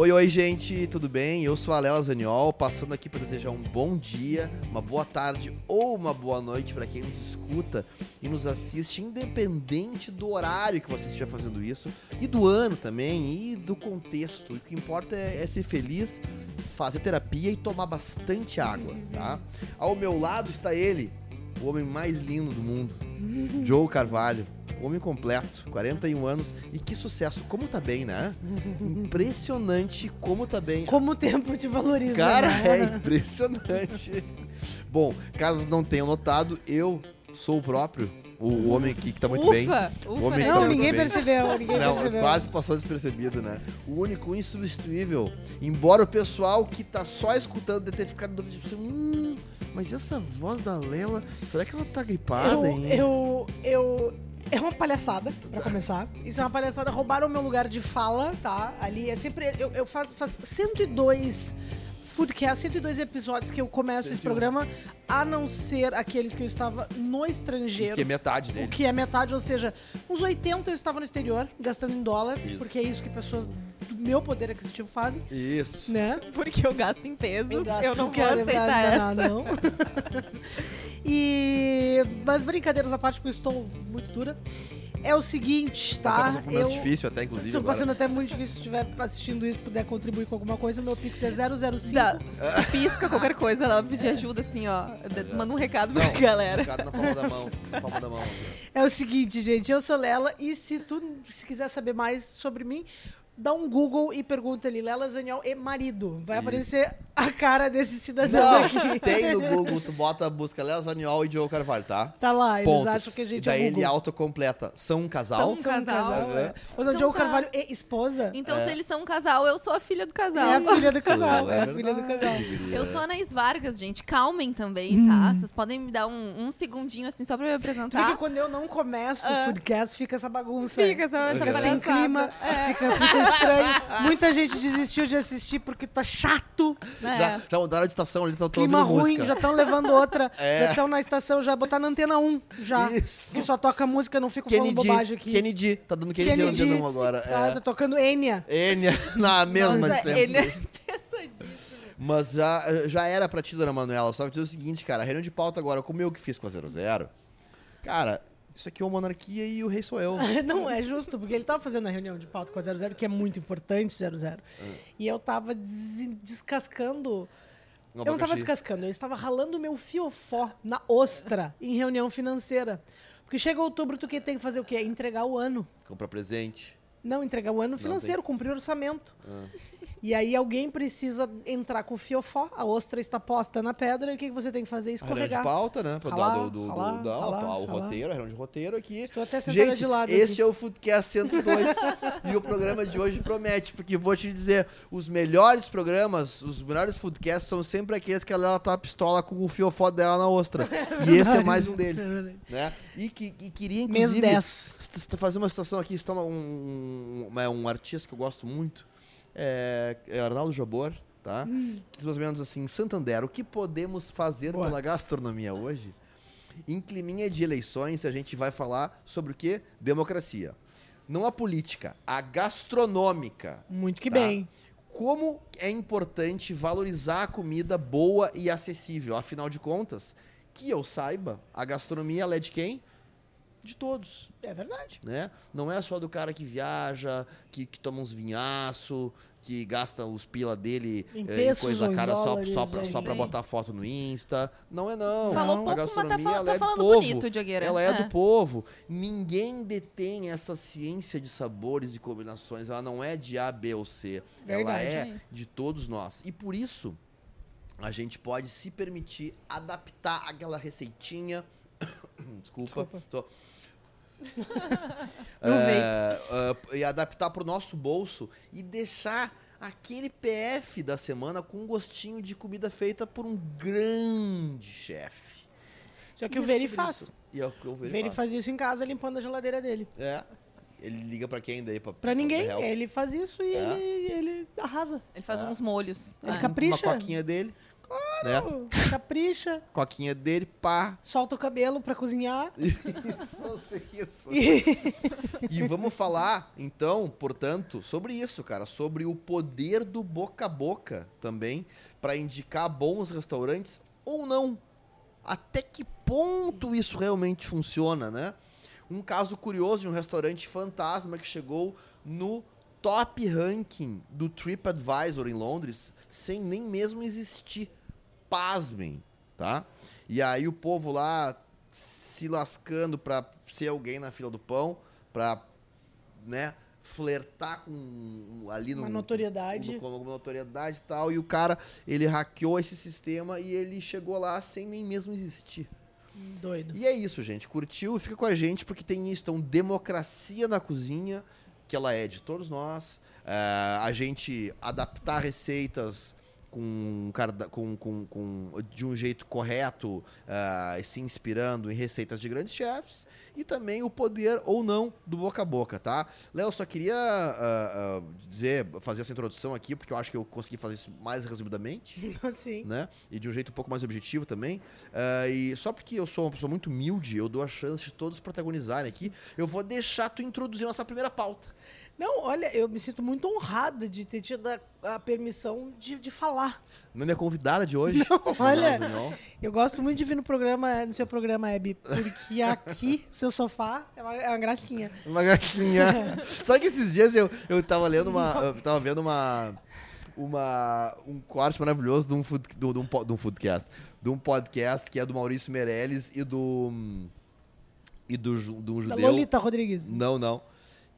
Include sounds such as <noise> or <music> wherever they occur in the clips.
Oi, oi, gente, tudo bem? Eu sou a Lela Zaniol, passando aqui para desejar um bom dia, uma boa tarde ou uma boa noite para quem nos escuta e nos assiste, independente do horário que você esteja fazendo isso, e do ano também, e do contexto. O que importa é, é ser feliz, fazer terapia e tomar bastante água, tá? Ao meu lado está ele, o homem mais lindo do mundo, Joe Carvalho. Homem completo, 41 anos e que sucesso. Como tá bem, né? Impressionante como tá bem. Como o tempo te valoriza. Cara, né? é impressionante. Bom, caso não tenham notado, eu sou o próprio, o, homem aqui que tá muito ufa, bem. Ufa, O homem Não, tá muito ninguém bem. percebeu, ninguém Não, percebeu. quase passou despercebido, né? O único insubstituível. Embora o pessoal que tá só escutando deve ter ficado dúvida, tipo assim, hum, mas essa voz da Lela, será que ela tá gripada, eu, hein? eu, eu, é uma palhaçada, pra começar. Isso é uma palhaçada. Roubaram o meu lugar de fala, tá? Ali é sempre. Eu, eu faço, faço 102 Foodcast, 102 episódios que eu começo esse 101. programa, a não ser aqueles que eu estava no estrangeiro. Que é metade O dele. que é metade, ou seja, uns 80 eu estava no exterior, gastando em dólar, Isso. porque é isso que pessoas do meu poder aquisitivo fazem, Isso. né? Porque eu gasto em pesos, gasto eu não vou quero aceitar essa. Não. <laughs> e mas brincadeiras à parte, porque eu estou muito dura. É o seguinte, Tá tá? um momento difícil até, inclusive, Estou agora. passando até muito difícil se estiver assistindo isso, puder contribuir com alguma coisa. O meu Pix é 005. Dá, pisca qualquer coisa, ela pedir ajuda assim, ó. Manda um recado pra Não, galera. Recado na palma da mão. Na palma da mão. É o seguinte, gente, eu sou Lela e se tu se quiser saber mais sobre mim, dá um Google e pergunta ali, Lela Zaniol e marido. Vai Isso. aparecer a cara desse cidadão Não, aqui. <laughs> tem no <laughs> Google, tu bota a busca Léo Zaniol e Joe Carvalho, tá? Tá lá, eles Ponto. acham que a gente Daí é o ele autocompleta. São um casal? São um São um casal. casal, é. Ou seja, Então Joe tá. Carvalho e esposa Então, É. se eles são um casal, eu sou a filha do casal. é a filha do casal. É, a verdade. filha do casal. Eu sou a Anaís Vargas, gente. Calmem também, tá? Vocês podem me dar um, um segundinho, assim, só pra me apresentar? que quando eu não começo o Ah. Foodcast, fica essa bagunça. Fica essa, Fica essa Fica sem clima, É. fica, fica estranho. Muita gente desistiu de assistir porque tá chato. É. Já, já mudaram de estação ali, estão Clima ouvindo ruim, música. já estão levando outra. <laughs> É. Já estão na estação, já botar na antena 1 já. Isso. Que só toca música, não fico falando bobagem aqui. Kennedy, tá dando Kennedy, Kennedy não agora. Tá, tá É. tocando Enya. Enya, <laughs> na mesma de Nossa, sempre. ele é pesadíssimo. Mas já, já era pra ti, dona Manuela. Só que dizer o seguinte, cara, reunião de pauta agora, como eu que fiz com a 00, cara, isso aqui é uma monarquia e o rei sou eu. <laughs> Não, é justo, porque ele tava fazendo a reunião de pauta com a 00, que é muito importante, 00. E eu tava des- descascando. Um Eu não tava abacaxi. descascando, eu estava ralando meu fiofó na ostra em reunião financeira. Porque chega outubro, tu que tem que fazer o quê? Entregar o ano. Comprar presente. Não, entregar o ano financeiro, cumprir o orçamento. Ah. E aí alguém precisa entrar com o fiofó, a ostra está posta na pedra, e o que que você tem que fazer? A Escorregar. de pauta, né? Pra Ralar, dar do, do, do- ralar, ralar, o ralar. roteiro, a reunião de roteiro aqui. Estou até sentada Gente, de lado esse aqui. é o Foodcast <laughs> 102 e o programa de hoje promete, porque vou te dizer, os melhores programas, os melhores Foodcasts são sempre aqueles que ela tá pistola com o fiofó dela na ostra. <laughs> E esse é mais um deles, né? E, que, e queria, inclusive, 10. s- s- fazer uma situação aqui, está um, um, um- um artista que eu gosto muito, é, é Arnaldo Jabor, tá? Que diz mais ou menos assim, Santander, o que podemos fazer Boa. pela gastronomia hoje? Em climinha de eleições, a gente vai falar sobre o quê? Democracia. Não a política, a gastronômica. Muito que Tá. bem. Como é importante valorizar a comida boa e acessível. Afinal de contas, que eu saiba, a gastronomia é de quem? De todos É verdade. né? Não é só do cara que viaja, que, que toma uns vinhaço, que gasta os pila dele Em eh, coisa cara só, dólares, só, pra, é só pra aí. botar foto no Insta. Não é não. Falou Não. pouco, mas tá, fal- ela tá é do falando povo. bonito, Diogueira. Ela é, do povo. Ninguém detém essa ciência de sabores e combinações. Ela não é de A, B ou C. Ela Verdade. é de todos nós. E por isso, a gente pode se permitir adaptar aquela receitinha. <coughs> Desculpa. Desculpa. tô- <laughs> Não É, é, e adaptar pro nosso bolso e deixar aquele PF da semana com um gostinho de comida feita por um grande chefe. Só que E o é Veri faz. isso. E é o que o O Veri, Veri faz. faz isso em casa, limpando a geladeira dele. É. Ele liga pra quem daí? Pra, Pra ninguém, Real? ele faz isso e É? ele, ele arrasa. Ele faz Ah. uns molhos. Ele É. capricha. Uma coquinha dele. Né? <laughs> Capricha, Coquinha dele, pá. solta o cabelo pra cozinhar. <laughs> Isso, isso. <laughs> E- E vamos falar, então, portanto, sobre isso, cara, sobre o poder do boca a boca também para indicar bons restaurantes ou não. Até que ponto isso realmente funciona, né? Um caso curioso de um restaurante fantasma que chegou no top ranking do TripAdvisor em Londres sem nem mesmo existir. Pasmem, tá? E aí o povo lá se lascando pra ser alguém na fila do pão, pra, né, flertar com ali no Uma notoriedade. com alguma notoriedade e tal, e o cara, ele hackeou esse sistema e ele chegou lá sem nem mesmo existir. Doido. E é isso, gente. Curtiu? Fica com a gente porque tem isso. Então, democracia na cozinha, que ela é de todos nós. É, a gente adaptar receitas com, com, com, com- de um jeito correto, é, se inspirando em receitas de grandes chefs. E também o poder ou não do boca a boca, tá? Léo, só queria ah, ah, dizer, fazer essa introdução aqui, porque eu acho que eu consegui fazer isso mais resumidamente <laughs> Assim. né? E de um jeito um pouco mais objetivo também. E só porque eu sou uma pessoa muito humilde, eu dou a chance de todos protagonizarem aqui. Eu vou deixar tu introduzir nossa primeira pauta. Não, olha, eu me sinto muito honrada de ter tido a, a permissão de, de falar. Não é convidada de hoje. <laughs> olha. Não, não. Eu gosto muito de vir no programa, no seu programa, Hebe, porque aqui, <laughs> seu sofá, é uma, é uma gracinha. Uma gatinha. Só <laughs> que esses dias eu, eu tava lendo uma. Eu tava vendo uma. Uma, um corte maravilhoso de um, food, de, um, de um foodcast. De um podcast que é do Maurício Meirelles e do. E do, de um Da judeu. Lolita Rodrigues. Não, não.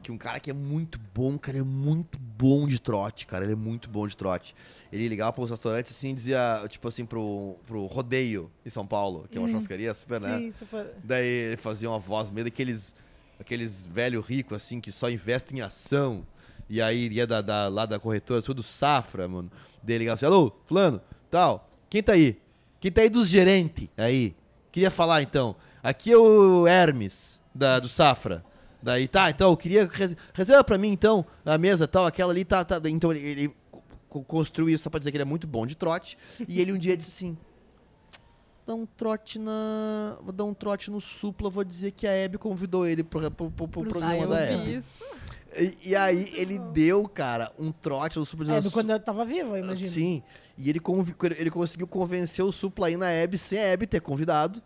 Que um cara que é muito bom, cara, é muito bom de trote, cara. Ele é muito bom de trote. Ele ligava pros restaurantes assim dizia, tipo assim, pro, pro rodeio em São Paulo, que é uma churrascaria super, né? Sim, super. Daí ele fazia uma voz meio daqueles aqueles velho rico assim que só investem em ação. E aí ia da, da- lá da corretora, sou do Safra, mano. Daí ele ligava assim, alô, fulano, tal, quem tá aí? Quem tá aí dos gerentes aí? Queria falar então. Aqui é o Hermes, da, do Safra. Daí, tá, então, eu queria. res- Reserva pra mim, então, a mesa tal, aquela ali, tá, tá. Então ele, ele co- construiu isso só pra dizer que ele é muito bom de trote. e ele um dia disse assim: dar um trote na. Vou dar um trote no Supla, vou dizer que a Hebe convidou ele pro, pro, pro- pro Pro programa Ah, eu da Hebe. isso. E, e aí ele deu, cara, um trote no Supla Hebe, dizendo, quando eu tava viva, eu imagino. Sim. E ele, ele conseguiu convencer o Supla aí na Hebe sem a Hebe ter convidado.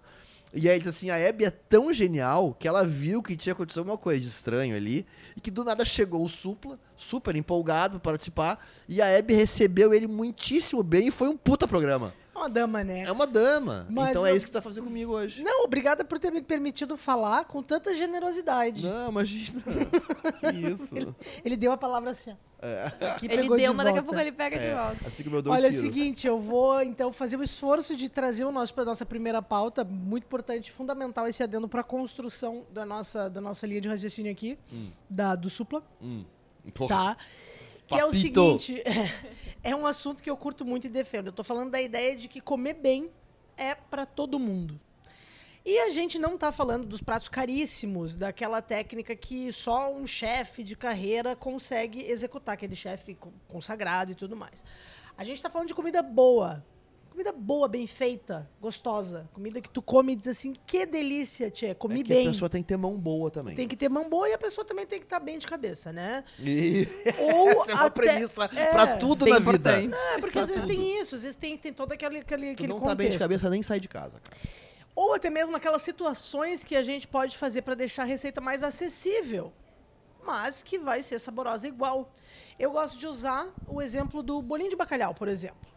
E aí disse assim, a Hebe é tão genial que ela viu que tinha acontecido alguma coisa de estranho ali. E que do nada chegou o Supla, super empolgado pra participar. E a Hebe recebeu ele muitíssimo bem e foi um puta programa. É uma dama, né? É uma dama. Mas então é eu- isso que tu tá fazendo comigo hoje. Não, obrigada por ter me permitido falar com tanta generosidade. Não, imagina. <laughs> que isso. Ele deu a palavra assim, ó. Que Ele pegou de deu, mas daqui a pouco ele pega de É, volta. assim como eu dou Olha, é um o tiro. seguinte, eu vou então fazer o esforço de trazer o nosso para nossa primeira pauta, muito importante, fundamental esse adendo para a construção da nossa da nossa linha de raciocínio aqui, da do Supla, Hum. Tá? Que é o Papito. seguinte, <laughs> <laughs> é um assunto que eu curto muito e defendo. Eu tô falando da ideia de que comer bem é para todo mundo. E a gente não tá falando dos pratos caríssimos, daquela técnica que só um chefe de carreira consegue executar, aquele chefe co- consagrado e tudo mais. A gente tá falando de comida boa. Comida boa, bem feita, gostosa. Comida que tu come e diz assim, que delícia, tchê, comi é que bem. a pessoa tem que ter mão boa também. Tem que ter mão boa e a pessoa também tem que estar bem de cabeça, né? E <laughs> Ou essa é uma até- premissa é. pra tudo na vida. importante. É, porque às vezes tem isso, às vezes tem, tem todo aquele, aquele, Tu aquele não contexto. tá bem de cabeça, nem sai de casa, cara. Ou até mesmo aquelas situações que a gente pode fazer para deixar a receita mais acessível, mas que vai ser saborosa igual. Eu gosto de usar o exemplo do bolinho de bacalhau, por exemplo.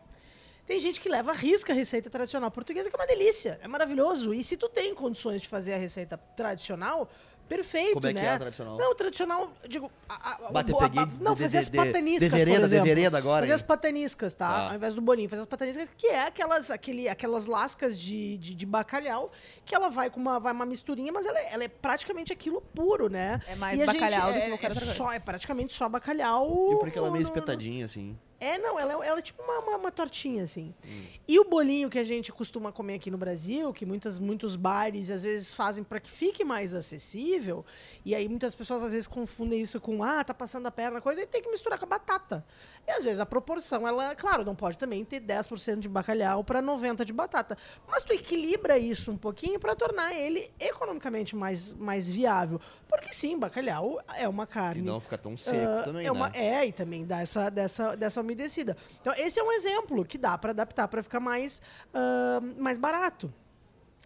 Tem gente que leva a risca a receita tradicional portuguesa, que é uma delícia, é maravilhoso. E se tu tem condições de fazer a receita tradicional, perfeito, Como é né? que é a tradicional? Não, tradicional, digo... A, a, Bate, o- a- peguei a- não, de- fazer de- as de- pataniscas, de vereda, por de exemplo. vereda agora, Fazer hein? as pataniscas, tá? Tá. Ao invés do bolinho, fazer as pataniscas, que é aquelas, aquele, aquelas lascas de, de, de bacalhau, que ela vai com uma, vai uma misturinha, mas ela, é- ela é praticamente aquilo puro, né? É mais E a bacalhau do gente- que é- qualquer é outra coisa. Só, é praticamente só bacalhau. E porque ela é meio espetadinha, assim. É, não, ela é, ela é tipo uma, uma, uma tortinha, assim. Hum. E o bolinho que a gente costuma comer aqui no Brasil, que muitas, muitos bares às vezes fazem para que fique mais acessível, e aí muitas pessoas às vezes confundem isso com, ah, tá passando a perna, coisa, e tem que misturar com a batata. E às vezes a proporção, ela, claro, não pode também ter 10% de bacalhau para 90% de batata. Mas tu equilibra isso um pouquinho para tornar ele economicamente mais, mais viável. Porque sim, bacalhau é uma E carne. não fica tão seco ah, também, é, uma, né? é, e também dá essa, dessa, dessa umedecida. Então, esse é um exemplo que dá para adaptar para ficar mais, ah, mais barato.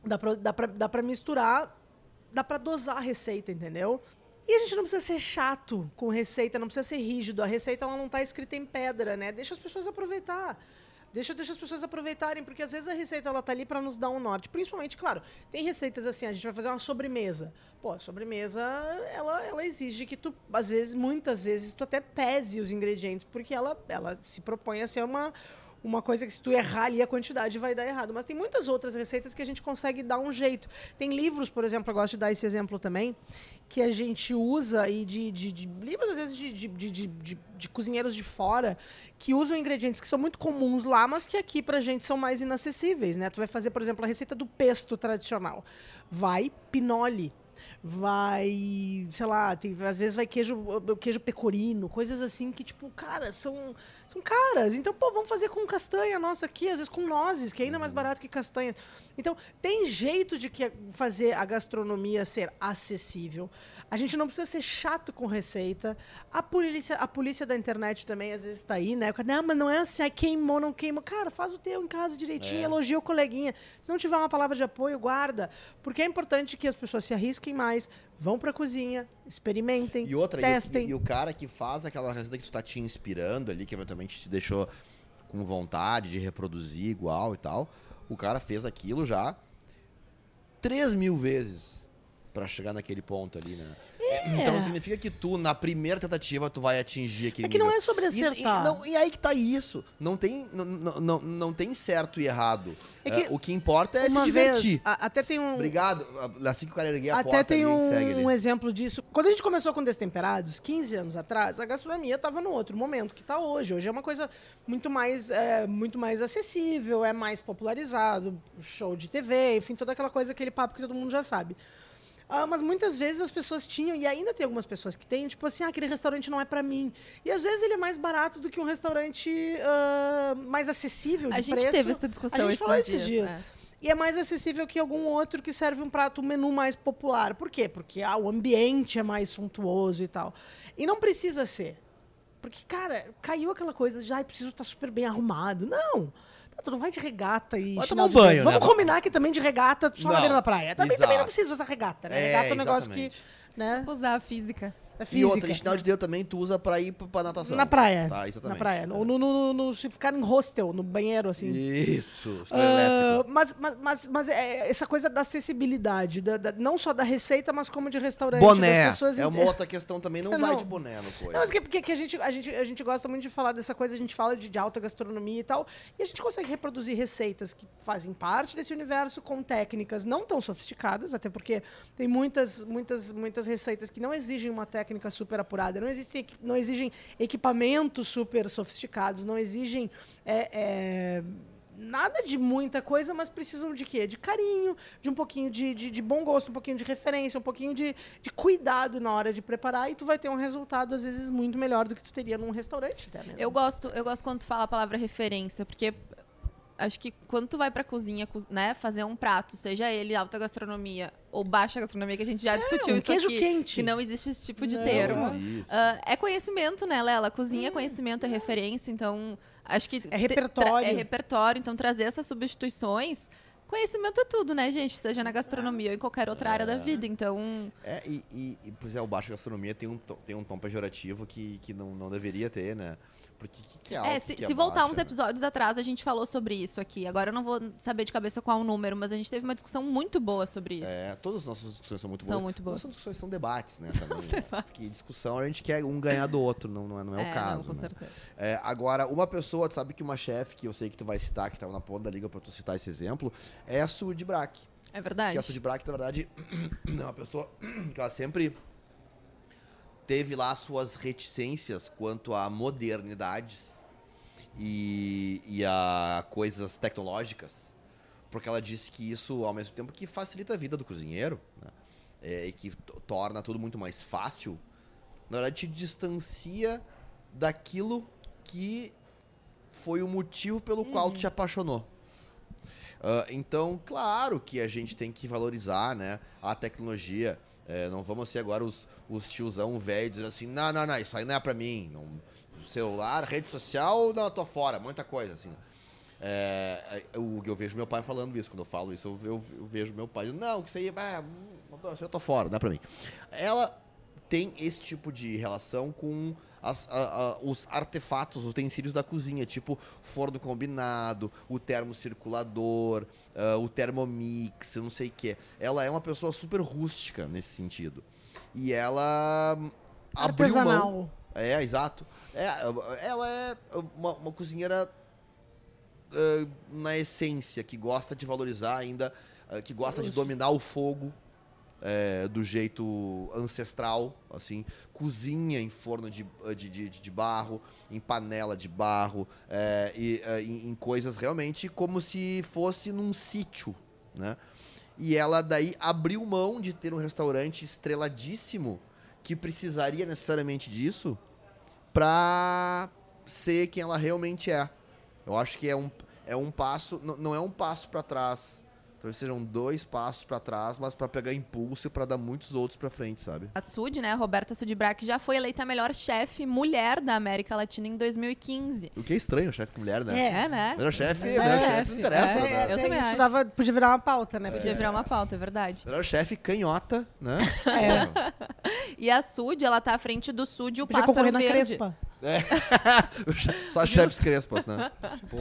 Dá pra, dá, pra, dá pra misturar, dá pra dosar a receita, entendeu? E a gente não precisa ser chato com receita, não precisa ser rígido. A receita ela não tá escrita em pedra, né? Deixa as pessoas aproveitar. Deixa, deixa as pessoas aproveitarem, porque às vezes a receita ela tá ali para nos dar um norte. Principalmente, claro, tem receitas assim, a gente vai fazer uma sobremesa. Pô, a sobremesa, ela, ela exige que tu, às vezes, muitas vezes, tu até pese os ingredientes, porque ela, ela se propõe a ser uma, uma coisa que se tu errar ali a quantidade vai dar errado. Mas tem muitas outras receitas que a gente consegue dar um jeito. Tem livros, por exemplo, eu gosto de dar esse exemplo também, que a gente usa e de, de, de livros, às vezes, de, de, cozinheiros de fora, que usam ingredientes que são muito comuns lá, mas que aqui pra gente são mais inacessíveis, né? Tu vai fazer, por exemplo, a receita do pesto tradicional. Vai pinole. Vai, sei lá, tem, às vezes vai queijo, queijo pecorino, coisas assim que, tipo, cara, são, são caras. Então, pô, vamos fazer com castanha nossa aqui, às vezes com nozes, que é ainda mais barato que castanha. Então, tem jeito de que fazer a gastronomia ser acessível. A gente não precisa ser chato com receita. A polícia, a polícia da internet também, às vezes, está aí, né? Não, mas não é assim, ai, queimou, não queimou. Cara, faz o teu em casa direitinho, É. elogia o coleguinha. Se não tiver uma palavra de apoio, guarda. Porque é importante que as pessoas se arrisquem mais, vão pra cozinha, experimentem, E outra, e testem. e, e o cara que faz aquela receita que tu tá te inspirando ali, que eventualmente te deixou com vontade de reproduzir igual e tal, o cara fez aquilo já 3 mil vezes pra chegar naquele ponto ali, né? Então significa que tu, na primeira tentativa, tu vai atingir aquele É que não nível. é sobre E, acertar. e, não, e aí que tá isso. Não tem, não, não, não, não tem certo e errado. É que É, o que importa é se divertir. vez, a- até tem um, Obrigado. Assim que o cara erguer a Até porta tem ali, um, segue ali. um exemplo disso. Quando a gente começou com Destemperados, 15 anos atrás, a gastronomia estava no outro momento que está hoje. Hoje é uma coisa muito mais, é, muito mais acessível, é mais popularizado, show de TV, enfim, toda aquela coisa, aquele papo que todo mundo já sabe. Ah, mas muitas vezes as pessoas tinham, e ainda tem algumas pessoas que têm, tipo assim, ah, aquele restaurante não é para mim. E às vezes ele é mais barato do que um restaurante ah, mais acessível de A gente preço. teve essa discussão A gente esses falou esses dias. dias. é. E é mais acessível que algum outro que serve um prato, um menu mais popular. Por quê? Porque ah, o ambiente é mais suntuoso e tal. E não precisa ser. Porque, cara, caiu aquela coisa de, ai, preciso estar super bem arrumado. Não. Tá, Tu não vai de regata e Vai tomar um banho, dedo. Vamos né? combinar que também de regata só na Não, beira da praia. Também, também não exato. precisa usar regata, né? É, regata é um negócio exatamente. que, né, Usar a física. É E física. outra, e chinelo de dedo também tu usa pra ir pra, natação. Na praia. Tá, exatamente. Na praia. Ou no, no, no- se ficar em hostel, no banheiro, assim. Isso, elétrico. mas, mas, mas, mas é essa coisa da acessibilidade, da- da- não só da receita, mas como de restaurante. Boné. pessoas É uma inte- outra questão também, não, <laughs> Não. vai de boné no coisa. Não, mas que, porque que a, gente, a, gente, a gente gosta muito de falar dessa coisa, a gente fala de, de alta gastronomia e tal, e a gente consegue reproduzir receitas que fazem parte desse universo com técnicas não tão sofisticadas, até porque tem muitas, muitas, muitas receitas que não exigem uma técnica super apurada, não, existem, equi- não exigem equipamentos super sofisticados, não exigem é, é, nada de muita coisa, mas precisam de quê? De carinho, de um pouquinho de, de, de bom gosto, um pouquinho de referência, um pouquinho de, de cuidado na hora de preparar e tu vai ter um resultado, às vezes, muito melhor do que tu teria num restaurante até mesmo. Eu gosto, eu gosto quando tu fala a palavra referência, porque acho que quando tu vai pra cozinha, co- né, fazer um prato, seja ele alta gastronomia ou baixa gastronomia, que a gente já discutiu um isso queijo aqui, quente. que não existe esse tipo de Não. termo. Ah, é conhecimento, né, Lela? Cozinha é conhecimento, é referência, então acho que... É repertório. é repertório, então trazer essas substituições... Conhecimento é tudo, né, gente? Seja na gastronomia ou em qualquer outra área da vida. Então, É, e, e, e, pois é, o baixo gastronomia tem um, tom- tem um tom pejorativo que, que não, não deveria ter, né? Porque o que, que é alto, É, se, que se é voltar uns né? episódios atrás, a gente falou sobre isso aqui. Agora eu não vou saber de cabeça qual o número, mas a gente teve uma discussão muito boa sobre isso. É, todas as nossas discussões são muito São boas. muito boas. Nossas discussões são debates, né? <laughs> Também, né? Porque discussão a gente quer um ganhar do outro, não, não é, não é, o caso. Não, com né? certeza. É, agora, uma pessoa, tu sabe que uma chefe, que eu sei que tu vai citar, que tava na ponta da liga pra tu citar esse exemplo, é a Sud Brack. É verdade. Que a Sud Brack, na verdade, <clears throat> é uma pessoa <clears throat> que ela sempre teve lá suas reticências quanto a modernidades e, e a coisas tecnológicas, porque ela disse que isso, ao mesmo tempo que facilita a vida do cozinheiro, né, é, e que to- torna tudo muito mais fácil, na verdade te distancia daquilo que foi o motivo pelo qual tu te apaixonou. Ah, então, claro que a gente tem que valorizar né, a tecnologia. É, não vamos ser agora os, os tiozão velho dizendo assim, não, não, não, isso aí não é pra mim. Não, celular, rede social, não, tô fora, muita coisa, assim. É, eu, eu vejo meu pai falando isso, quando eu falo isso, eu, eu, eu vejo meu pai dizendo, não, isso aí, isso eu tô fora, não é pra mim. Ela tem esse tipo de relação com as- a- a- os artefatos, os utensílios da cozinha, tipo forno combinado, o termocirculador, ah, o termomix, eu não sei o que. Ela é uma pessoa super rústica nesse sentido. E ela hum, abriu mão. Artesanal. É, exato. É, ela é uma, uma cozinheira ah, na essência, que gosta de valorizar ainda, ah, que gosta de dominar o fogo é, do jeito ancestral, assim, cozinha em forno de, de, de, de barro, em panela de barro, é, e, é, em, em coisas realmente como se fosse num sítio, né? E ela daí abriu mão de ter um restaurante estreladíssimo que precisaria necessariamente disso pra ser quem ela realmente é. Eu acho que é um, é um passo, não é um passo pra trás. Talvez sejam dois passos pra trás, mas pra pegar impulso e pra dar muitos outros pra frente, sabe? A Sud, né, a Roberta Sudbrack, já foi eleita a melhor chefe mulher da América Latina em 2015. O que é estranho, chefe mulher, né? É, né? Melhor chefe, É, melhor chefe, chefe, não interessa, é, né? eu também isso acho. dava, podia virar uma pauta, né? Podia virar uma pauta, é verdade. Melhor chefe canhota, né? É. <laughs> E a Sud, ela tá à frente do Sud, o Podia Pássaro concorrer na Verde. Crespa. <laughs> Só chefes crespas, né? Tipo,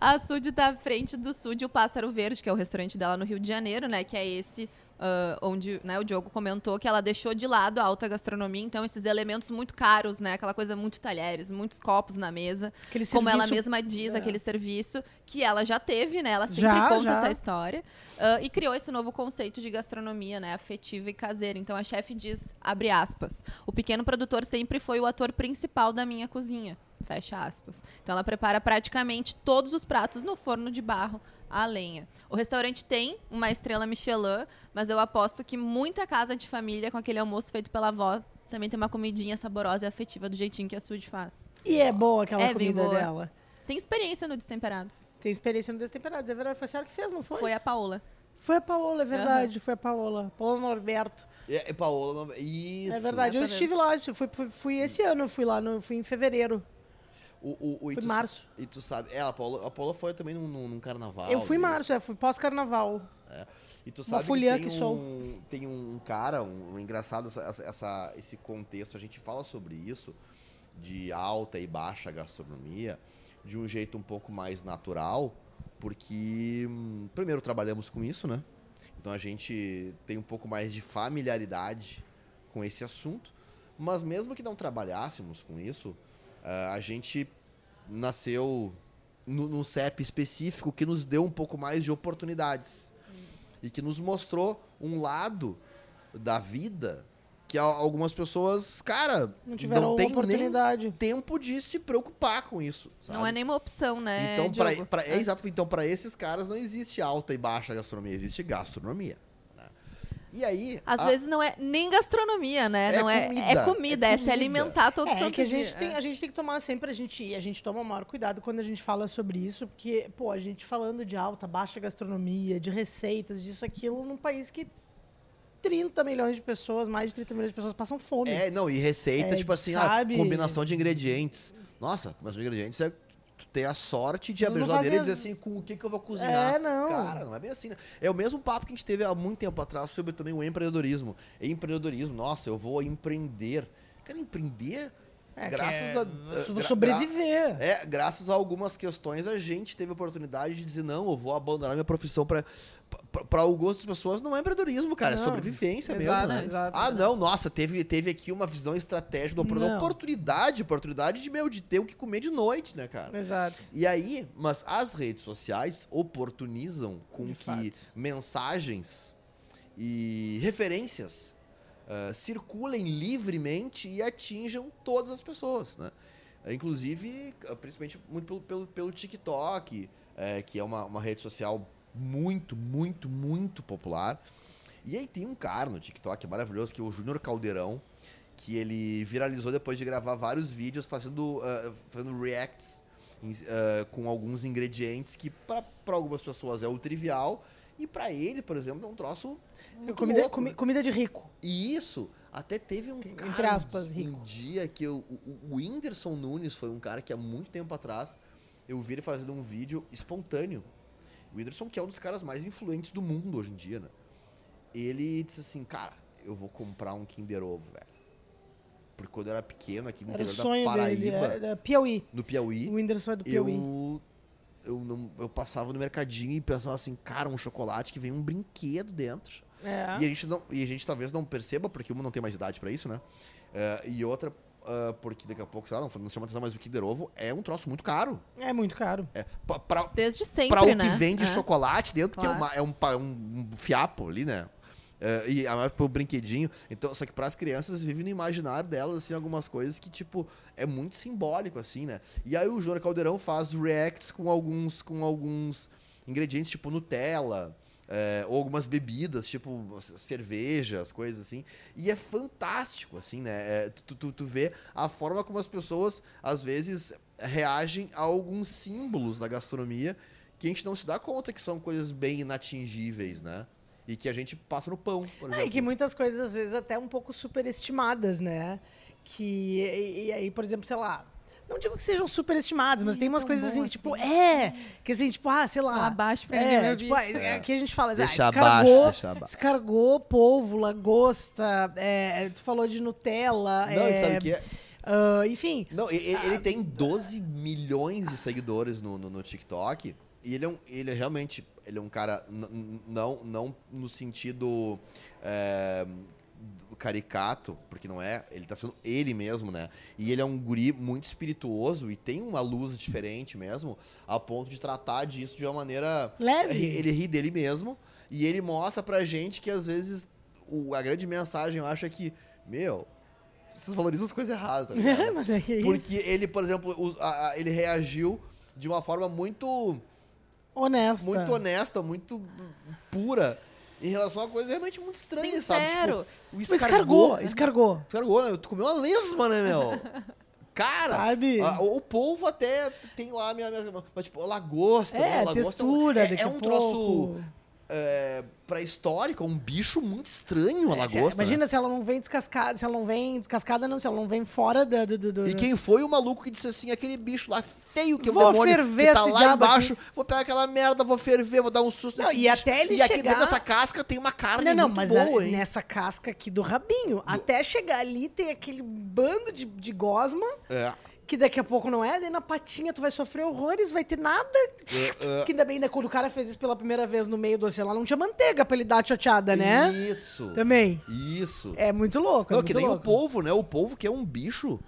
A Sud tá à frente do Sud, o Pássaro Verde, que é o restaurante dela no Rio de Janeiro, né? Que é esse ah, onde né, o Diogo comentou que ela deixou de lado a alta gastronomia, então esses elementos muito caros, né? Aquela coisa muito talheres, muitos copos na mesa. Aquele como ela serviço- mesma diz, É. aquele serviço que ela já teve, né? Ela sempre Já, conta já. essa história. ah, e criou esse novo conceito de gastronomia, né? Afetiva e caseira. Então a chefe diz, abre aspas, o pequeno produtor sempre foi o ator principal da minha cozinha. Fecha aspas. Então ela prepara praticamente todos os pratos no forno de barro a lenha. O restaurante tem uma estrela Michelin, mas eu aposto que muita casa de família com aquele almoço feito pela avó também tem uma comidinha saborosa e afetiva do jeitinho que a Sud faz. E é boa aquela É comida boa. dela. Tem experiência no Destemperados. Tem experiência no Destemperados, é verdade. Foi a senhora que fez, não foi? Foi a Paola. Foi a Paola, é verdade. Foi a Paola. Paola Norberto. é, é Paola, isso. é verdade. Eu estive lá, eu fui, fui, fui esse ano, eu fui lá, no, fui em fevereiro. O, o, o, Foi tu março. E tu sabe, é, a Paola, a Paola foi também num, num, carnaval. eu fui em março, é, fui pós-carnaval. E tu sabe que tem que sou. um, tem um cara, um, um engraçado essa, essa- essa- esse contexto, a gente fala sobre isso, de alta e baixa gastronomia, de um jeito um pouco mais natural, porque hum, primeiro trabalhamos com isso, né? Então a gente tem um pouco mais de familiaridade com esse assunto, mas mesmo que não trabalhássemos com isso, ah, a gente nasceu no, num CEP específico que nos deu um pouco mais de oportunidades e que nos mostrou um lado da vida que algumas pessoas, cara, Não tiveram não tem nem oportunidade. tempo de se preocupar com isso. Não sabe? é nenhuma opção, né? Então, pra, pra- é exato. Então, para esses caras não existe alta e baixa gastronomia, existe gastronomia. E aí. Às a- vezes não é nem gastronomia, né? É não é, comida, é comida, é é, se alimentar todo É, santo que a dia. gente, tem, a gente tem que tomar sempre, a gente, e a gente toma o maior cuidado quando a gente fala sobre isso, porque, pô, a gente falando de alta, baixa gastronomia, de receitas, disso, aquilo, num país que 30 milhões de pessoas, mais de 30 milhões de pessoas passam fome. É, não, e receita, É, tipo assim, a sabe? combinação de ingredientes. Nossa, combinação de ingredientes é tu ter a sorte de Vocês abrir a geladeira e dizer as- assim, com o que, que eu vou cozinhar. É, não. Cara, não é bem assim, né? É o mesmo papo que a gente teve há muito tempo atrás sobre também o empreendedorismo. Empreendedorismo, nossa, eu vou empreender. Cara, empreender, É, graças é- a... so- gra- sobreviver. É, graças a algumas questões a gente teve a oportunidade de dizer, não, eu vou abandonar minha profissão pra... Pra o gosto das pessoas não é empreendedorismo, cara, é Não, sobrevivência exato, mesmo, né? exato. ah, não, nossa, teve, teve aqui uma visão estratégica, uma oportunidade, oportunidade de, meu, de ter o que comer de noite, né, cara? Exato. E aí, mas as redes sociais oportunizam com De que fato. mensagens e referências ah, circulem livremente e atinjam todas as pessoas, né? Inclusive, ah, principalmente muito pelo, pelo, pelo TikTok, eh, que é uma, uma rede social muito, muito, muito popular. E aí tem um cara no TikTok maravilhoso, que é o Júnior Caldeirão, que ele viralizou depois de gravar vários vídeos fazendo, ah, fazendo reacts ah, com alguns ingredientes que para algumas pessoas é o trivial e pra ele, por exemplo, é um troço muito Comida, comi- comida de rico. E isso, até teve um Entre aspas, um rico. dia que eu, o, o Whindersson Nunes foi um cara que há muito tempo atrás eu vi ele fazendo um vídeo espontâneo. O Whindersson, que é um dos caras mais influentes do mundo hoje em dia, né? Ele disse assim, cara, eu vou comprar um Kinder Ovo, velho. Porque quando eu era pequeno, aqui no Era interior da sonho dele. Paraíba, Era Piauí. no Piauí, O Whindersson é do Piauí. eu, eu, não, eu passava no mercadinho e pensava assim, cara, um chocolate que vem um brinquedo dentro. É. E a gente não, e a gente talvez não perceba, porque uma não tem mais idade pra isso, né? É, e outra, ah, porque daqui a pouco, sei lá, não, não chama atenção, mas o Kinder Ovo é um troço muito caro. É muito caro. É, pra, pra, Desde sempre, pra o né? que vem de É. chocolate dentro, Claro. que é, uma- é um, um, um fiapo ali, né? É, e a mais pro brinquedinho. Então, só que pras crianças vivem no imaginário delas, assim, algumas coisas que, tipo, é muito simbólico, assim, né? E aí o Júnior Caldeirão faz reacts com alguns, com alguns ingredientes, tipo Nutella, é, ou algumas bebidas, tipo cervejas, coisas assim. E é fantástico, assim, né? É, tu, tu, tu vê a forma como as pessoas, às vezes, reagem a alguns símbolos da gastronomia que a gente não se dá conta que são coisas bem inatingíveis, né? E que a gente passa no pão, por exemplo. É, e que muitas coisas, às vezes, até um pouco superestimadas, né? Que, e, e aí, por exemplo, sei lá, não digo que sejam superestimadas, mas Ih, tem umas coisas assim, que, tipo, assim. é, que assim, tipo, ah, sei lá. Abaixo pra ninguém é, tipo, ah, aqui a gente fala, ah, Deixa escargot, abaixo, deixa abaixo. escargot, polvo, lagosta, é, tu falou de Nutella, Não, é, sabe o que é? ah, enfim, Não, e- e- ele, tem 12 milhões de seguidores no, no, no TikTok. E ele é, um, ele é realmente. Ele é um cara. Não, não no sentido. é, caricato, porque não é. Ele tá sendo ele mesmo, né? E ele é um guri muito espirituoso e tem uma luz diferente mesmo, a ponto de tratar disso de uma maneira. leve. Ele ri dele mesmo e ele mostra pra gente que às vezes o- a grande mensagem eu acho é que, meu, vocês valorizam as coisas erradas, tá <laughs> ligado? mas é que é isso. Porque ele, por exemplo, os- a- a- ele reagiu de uma forma muito, honesta. muito honesta, muito pura em relação a coisas realmente muito estranhas, sabe? Tipo, o escargot, escargot. Escargot, né? Tu comeu uma lesma, né, meu? <laughs> Cara, Sabe? a- o polvo até tem lá a minha, minha mas tipo, lagosta, É, né? lagosta textura, é, daqui é a um troço pouco. É, pré-histórico, é um bicho muito estranho a É, se- lagosta. né? Imagina se ela não vem descascada, se ela não vem descascada, não, se ela não vem fora da- do. do, do E quem foi o maluco que disse assim, aquele bicho lá feio que é o Vou demônio ferver que tá lá embaixo, vou pegar aquela merda, vou ferver, vou dar um susto Não, nesse e bicho. até ele E aqui chegar- dentro dessa casca tem uma carne Não, não, muito mas boa, a- hein? nessa casca aqui do rabinho, até chegar ali tem aquele bando de, de gosma, É, que daqui a pouco não é, daí na patinha tu vai sofrer horrores, vai ter nada. é, é. Que ainda bem, né, quando o cara fez isso pela primeira vez no meio do oceano, lá não tinha manteiga pra ele dar a choteada, né? Isso. Também. Isso. É muito louco, é Não, muito que nem louco. o polvo, né? O polvo que é um bicho.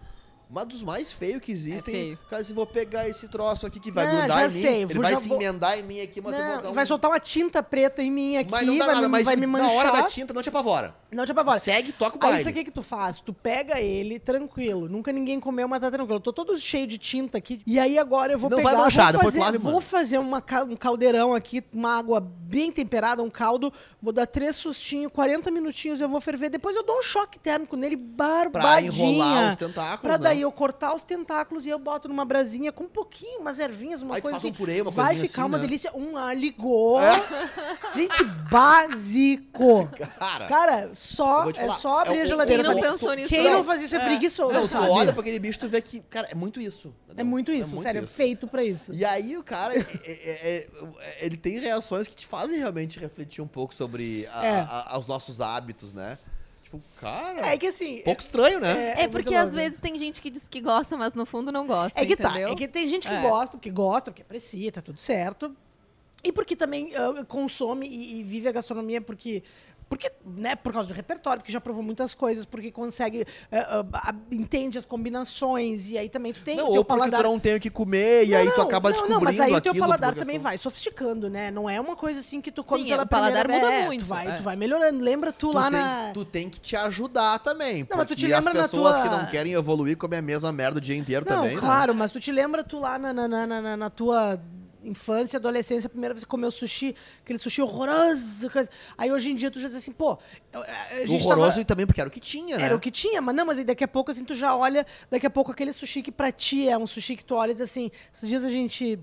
Uma dos mais feios que existem. É feio. Cara, se vou pegar esse troço aqui que vai Não, grudar já em mim, sei, ele vou- vai se vou- emendar em mim aqui, mas eu vou dar Não, um... vai soltar uma tinta preta em mim aqui, Mas não dá vai, nada, me, mas vai me manchar. na hora da tinta não te apavora. Não te apavora. Segue, toca o Aí baile. isso aqui que tu faz? Tu pega ele tranquilo. Nunca ninguém comeu, mas tá tranquilo. Eu tô todo cheio de tinta aqui. E aí agora eu vou Não pegar. vai manchar, vou depois fazer, Vou fazer uma um caldeirão aqui, uma água bem temperada, um caldo. Vou dar três sustinhos, 40 minutinhos eu vou ferver. Depois eu dou um choque térmico nele, Pra barbadinha. enrolar os tentáculos, Pra né? Eu cortar os tentáculos e eu boto numa brasinha com um pouquinho, umas ervinhas, uma Aí tu coisa faz um assim. purê, uma Vai coisinha ficar assim, uma né? delícia. Um aligô. É. <laughs> Gente, básico. Cara, Cara, só, é falar, só abrir é a geladeira. Quem não pensou nisso, Quem não? não faz isso é, É. preguiçoso, não, tu sabe? olha pra aquele bicho, tu vê que, cara, é muito isso. É muito isso, muito sério, é isso. feito pra isso. E aí o cara, é- <laughs> é- é- é- ele tem reações que te fazem realmente refletir um pouco sobre a- É. a- os nossos hábitos, né? Tipo, cara, É que assim. um pouco estranho, né? É, muito porque às louco. vezes tem gente que diz que gosta, mas no fundo não gosta, É que entendeu? tá, é que tem gente que É. gosta, porque gosta, porque aprecia, tá tudo certo. E porque também ah, consome e, e vive a gastronomia porque. Porque, né, por causa do repertório, porque já provou muitas coisas, porque consegue, ah, ah, entende as combinações, e aí também tu tem não, o teu ou porque paladar. tu não tem o que comer, e aí tu Não, acaba não, descobrindo Não, mas aí o teu aquilo paladar também questão- vai sofisticando, né? Não é uma coisa assim que tu come Sim, pela o paladar primeira muda vez. muito, Tu vai, é. tu vai melhorando. Lembra tu, Tu lá tem, na... tu tem que te ajudar também. Não, mas tu porque te as lembra na pessoas tua- que não querem evoluir comem a mesma merda o dia inteiro Não, também, né? claro, mas tu te lembra tu lá na, na, na, na- na tua infância, adolescência, a primeira vez que comeu sushi, aquele sushi horroroso. coisa. Aí hoje em dia tu já diz assim, pô, gente Horroroso tava- e também porque era o que tinha, né? era o que tinha, mas não, mas aí daqui a pouco assim tu já olha, daqui a pouco aquele sushi que pra ti é um sushi que tu olha e diz assim, esses dias a gente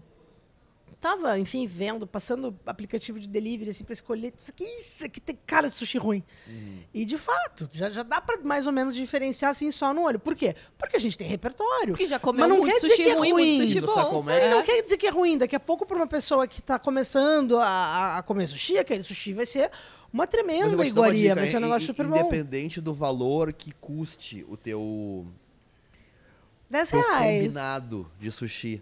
tava, enfim, vendo, passando aplicativo de delivery assim pra escolher, isso aqui, isso aqui tem cara de sushi ruim. Uhum. E de fato, já, já dá pra mais ou menos diferenciar assim só no olho. Por quê? Porque a gente tem repertório. Porque já comeu Mas não muito quer dizer sushi que é ruim, sushi bom. é? Não quer dizer que é ruim. Daqui a pouco, pra uma pessoa que tá começando a, a- a comer sushi, aquele sushi vai ser uma tremenda iguaria. Vai ser um negócio super bom. Independente do valor que custe o teu, 10 teu reais. combinado de sushi.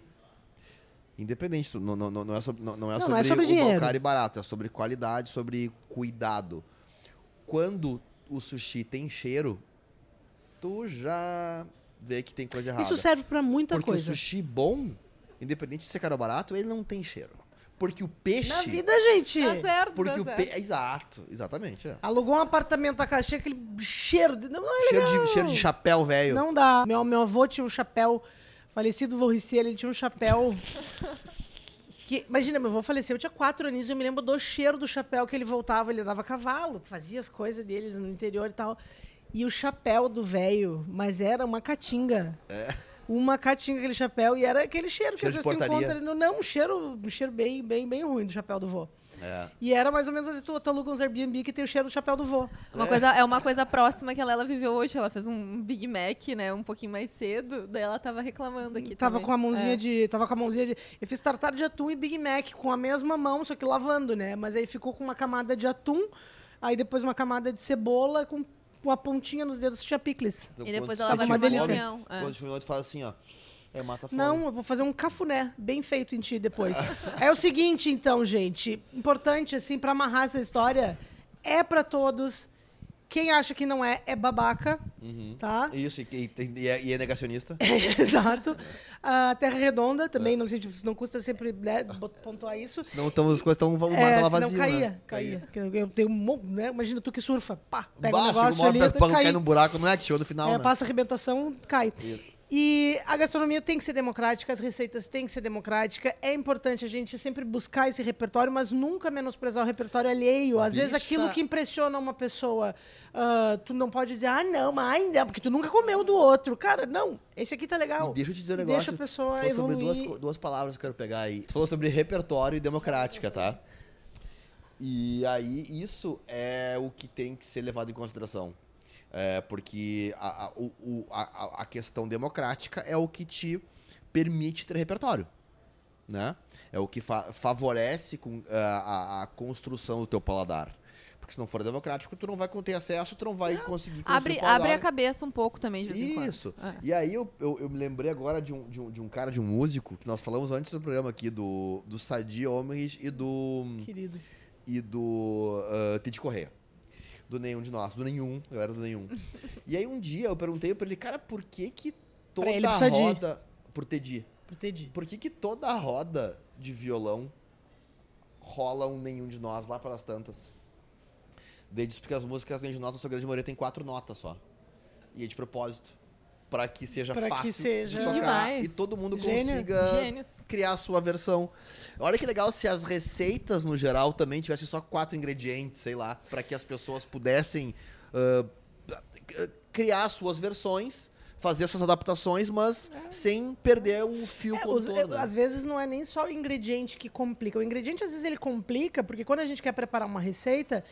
Independente, não, não, não, é sobre, não, não é Não, sobre, não é sobre o dinheiro. caro e barato, é sobre qualidade, sobre cuidado. Quando o sushi tem cheiro, tu já vê que tem coisa errada. Isso serve pra muita Porque coisa. o sushi bom, independente de ser caro ou barato, ele não tem cheiro. Porque o peixe... Na vida, gente. Tá certo, Porque tá o certo. peixe... Exato, exatamente. É. Alugou um apartamento da casa, tinha aquele cheiro. De... Não, não é Cheiro, legal. de, cheiro de chapéu velho. Não dá. Meu, meu avô tinha um chapéu. Falecido Vorricier, ele tinha um chapéu. Que, imagina, meu avô faleceu, eu tinha quatro anos e eu me lembro do cheiro do chapéu que ele voltava, ele andava a cavalo, fazia as coisas deles no interior e tal. E o chapéu do velho, mas era uma caatinga. Uma caatinga aquele chapéu e era aquele cheiro que É. Cheiro às de vezes tu encontra. no- Não, um cheiro, um cheiro bem, bem, bem ruim do chapéu do vô. É. E era mais ou menos assim, tu, tu aluga uns Airbnb que tem o cheiro do chapéu do vô. Uma coisa, é uma coisa próxima que ela, ela viveu hoje. Ela fez um Big Mac, né? Um pouquinho mais cedo. Daí ela tava reclamando aqui Tava também. com a mãozinha É. de. Tava com a mãozinha de. Eu fiz tartar de atum e Big Mac com a mesma mão, só que lavando, né? Mas aí ficou com uma camada de atum, aí depois uma camada de cebola com uma pontinha nos dedos, tinha picles. Então, E depois ela vai fome, reunião, é. Quando tu faz assim, ó. É, mata fome. Não, eu vou fazer um cafuné bem feito em ti depois. <laughs> é o seguinte, então, gente. Importante, assim, pra amarrar essa história, é pra todos. Quem acha que não é, é babaca, tá? Isso, e, e- e é, e é negacionista. <laughs> Exato. A Terra Redonda também, não sei, não custa sempre né, pontuar isso. Senão tamo, as coisas estão É, vazio, caía, né? caía. Eu, eu tenho um né? Imagina tu que surfa, pá, pega Baixo, um negócio uma ali, hora não cai. cair no buraco, não é chegou no final, É, né? passa arrebentação, cai. Isso. E a gastronomia tem que ser democrática, as receitas têm que ser democrática. É importante a gente sempre buscar esse repertório, mas nunca menosprezar o repertório alheio. Às vezes Bicha. aquilo que impressiona uma pessoa, ah, tu não pode dizer, ah, não, mas ai, não, porque tu nunca comeu do outro. Cara, não, esse aqui tá legal. E deixa eu te dizer um E negócio. Deixa a pessoa falou sobre evoluir. duas, co- duas palavras que eu quero pegar aí. Tu falou sobre repertório e democrática, tá? E aí, isso é o que tem que ser levado em consideração. É, porque a, a, o- a, a questão democrática é o que te permite ter repertório. Né? É o que fa- favorece com, a, a- a construção do teu paladar. Porque se não for democrático, tu não vai ter acesso, tu não vai conseguir construir Abre, abre a cabeça um pouco também, de vez em quando. Isso. É. E aí eu, eu, eu me lembrei agora de um, de, um, de um cara, de um músico, que nós falamos antes do programa aqui, do, do Sadi Omrich e do. Querido. E do uh, Tid Correia. Do nenhum de nós, do nenhum, eu era do nenhum. e aí um dia eu perguntei pra ele, cara, por que que toda ele, pro a Sadi. roda. Por. Entendi. Por que que toda a roda de violão rola um nenhum de nós lá pelas tantas? Daí diz porque as músicas nenhum de nós, na sua grande maioria, tem quatro notas só. E é de propósito. Pra que seja Pra que fácil seja- de tocar Demais. e todo mundo Gênio. consiga Gênios. criar a sua versão. Olha que legal se as receitas, no geral, também tivessem só quatro ingredientes, sei lá, pra que as pessoas pudessem ah, criar suas versões, fazer suas adaptações, mas sem perder o fio É, os- é, às vezes não é nem só o ingrediente que complica. O ingrediente, às vezes, ele complica, porque quando a gente quer preparar uma receita,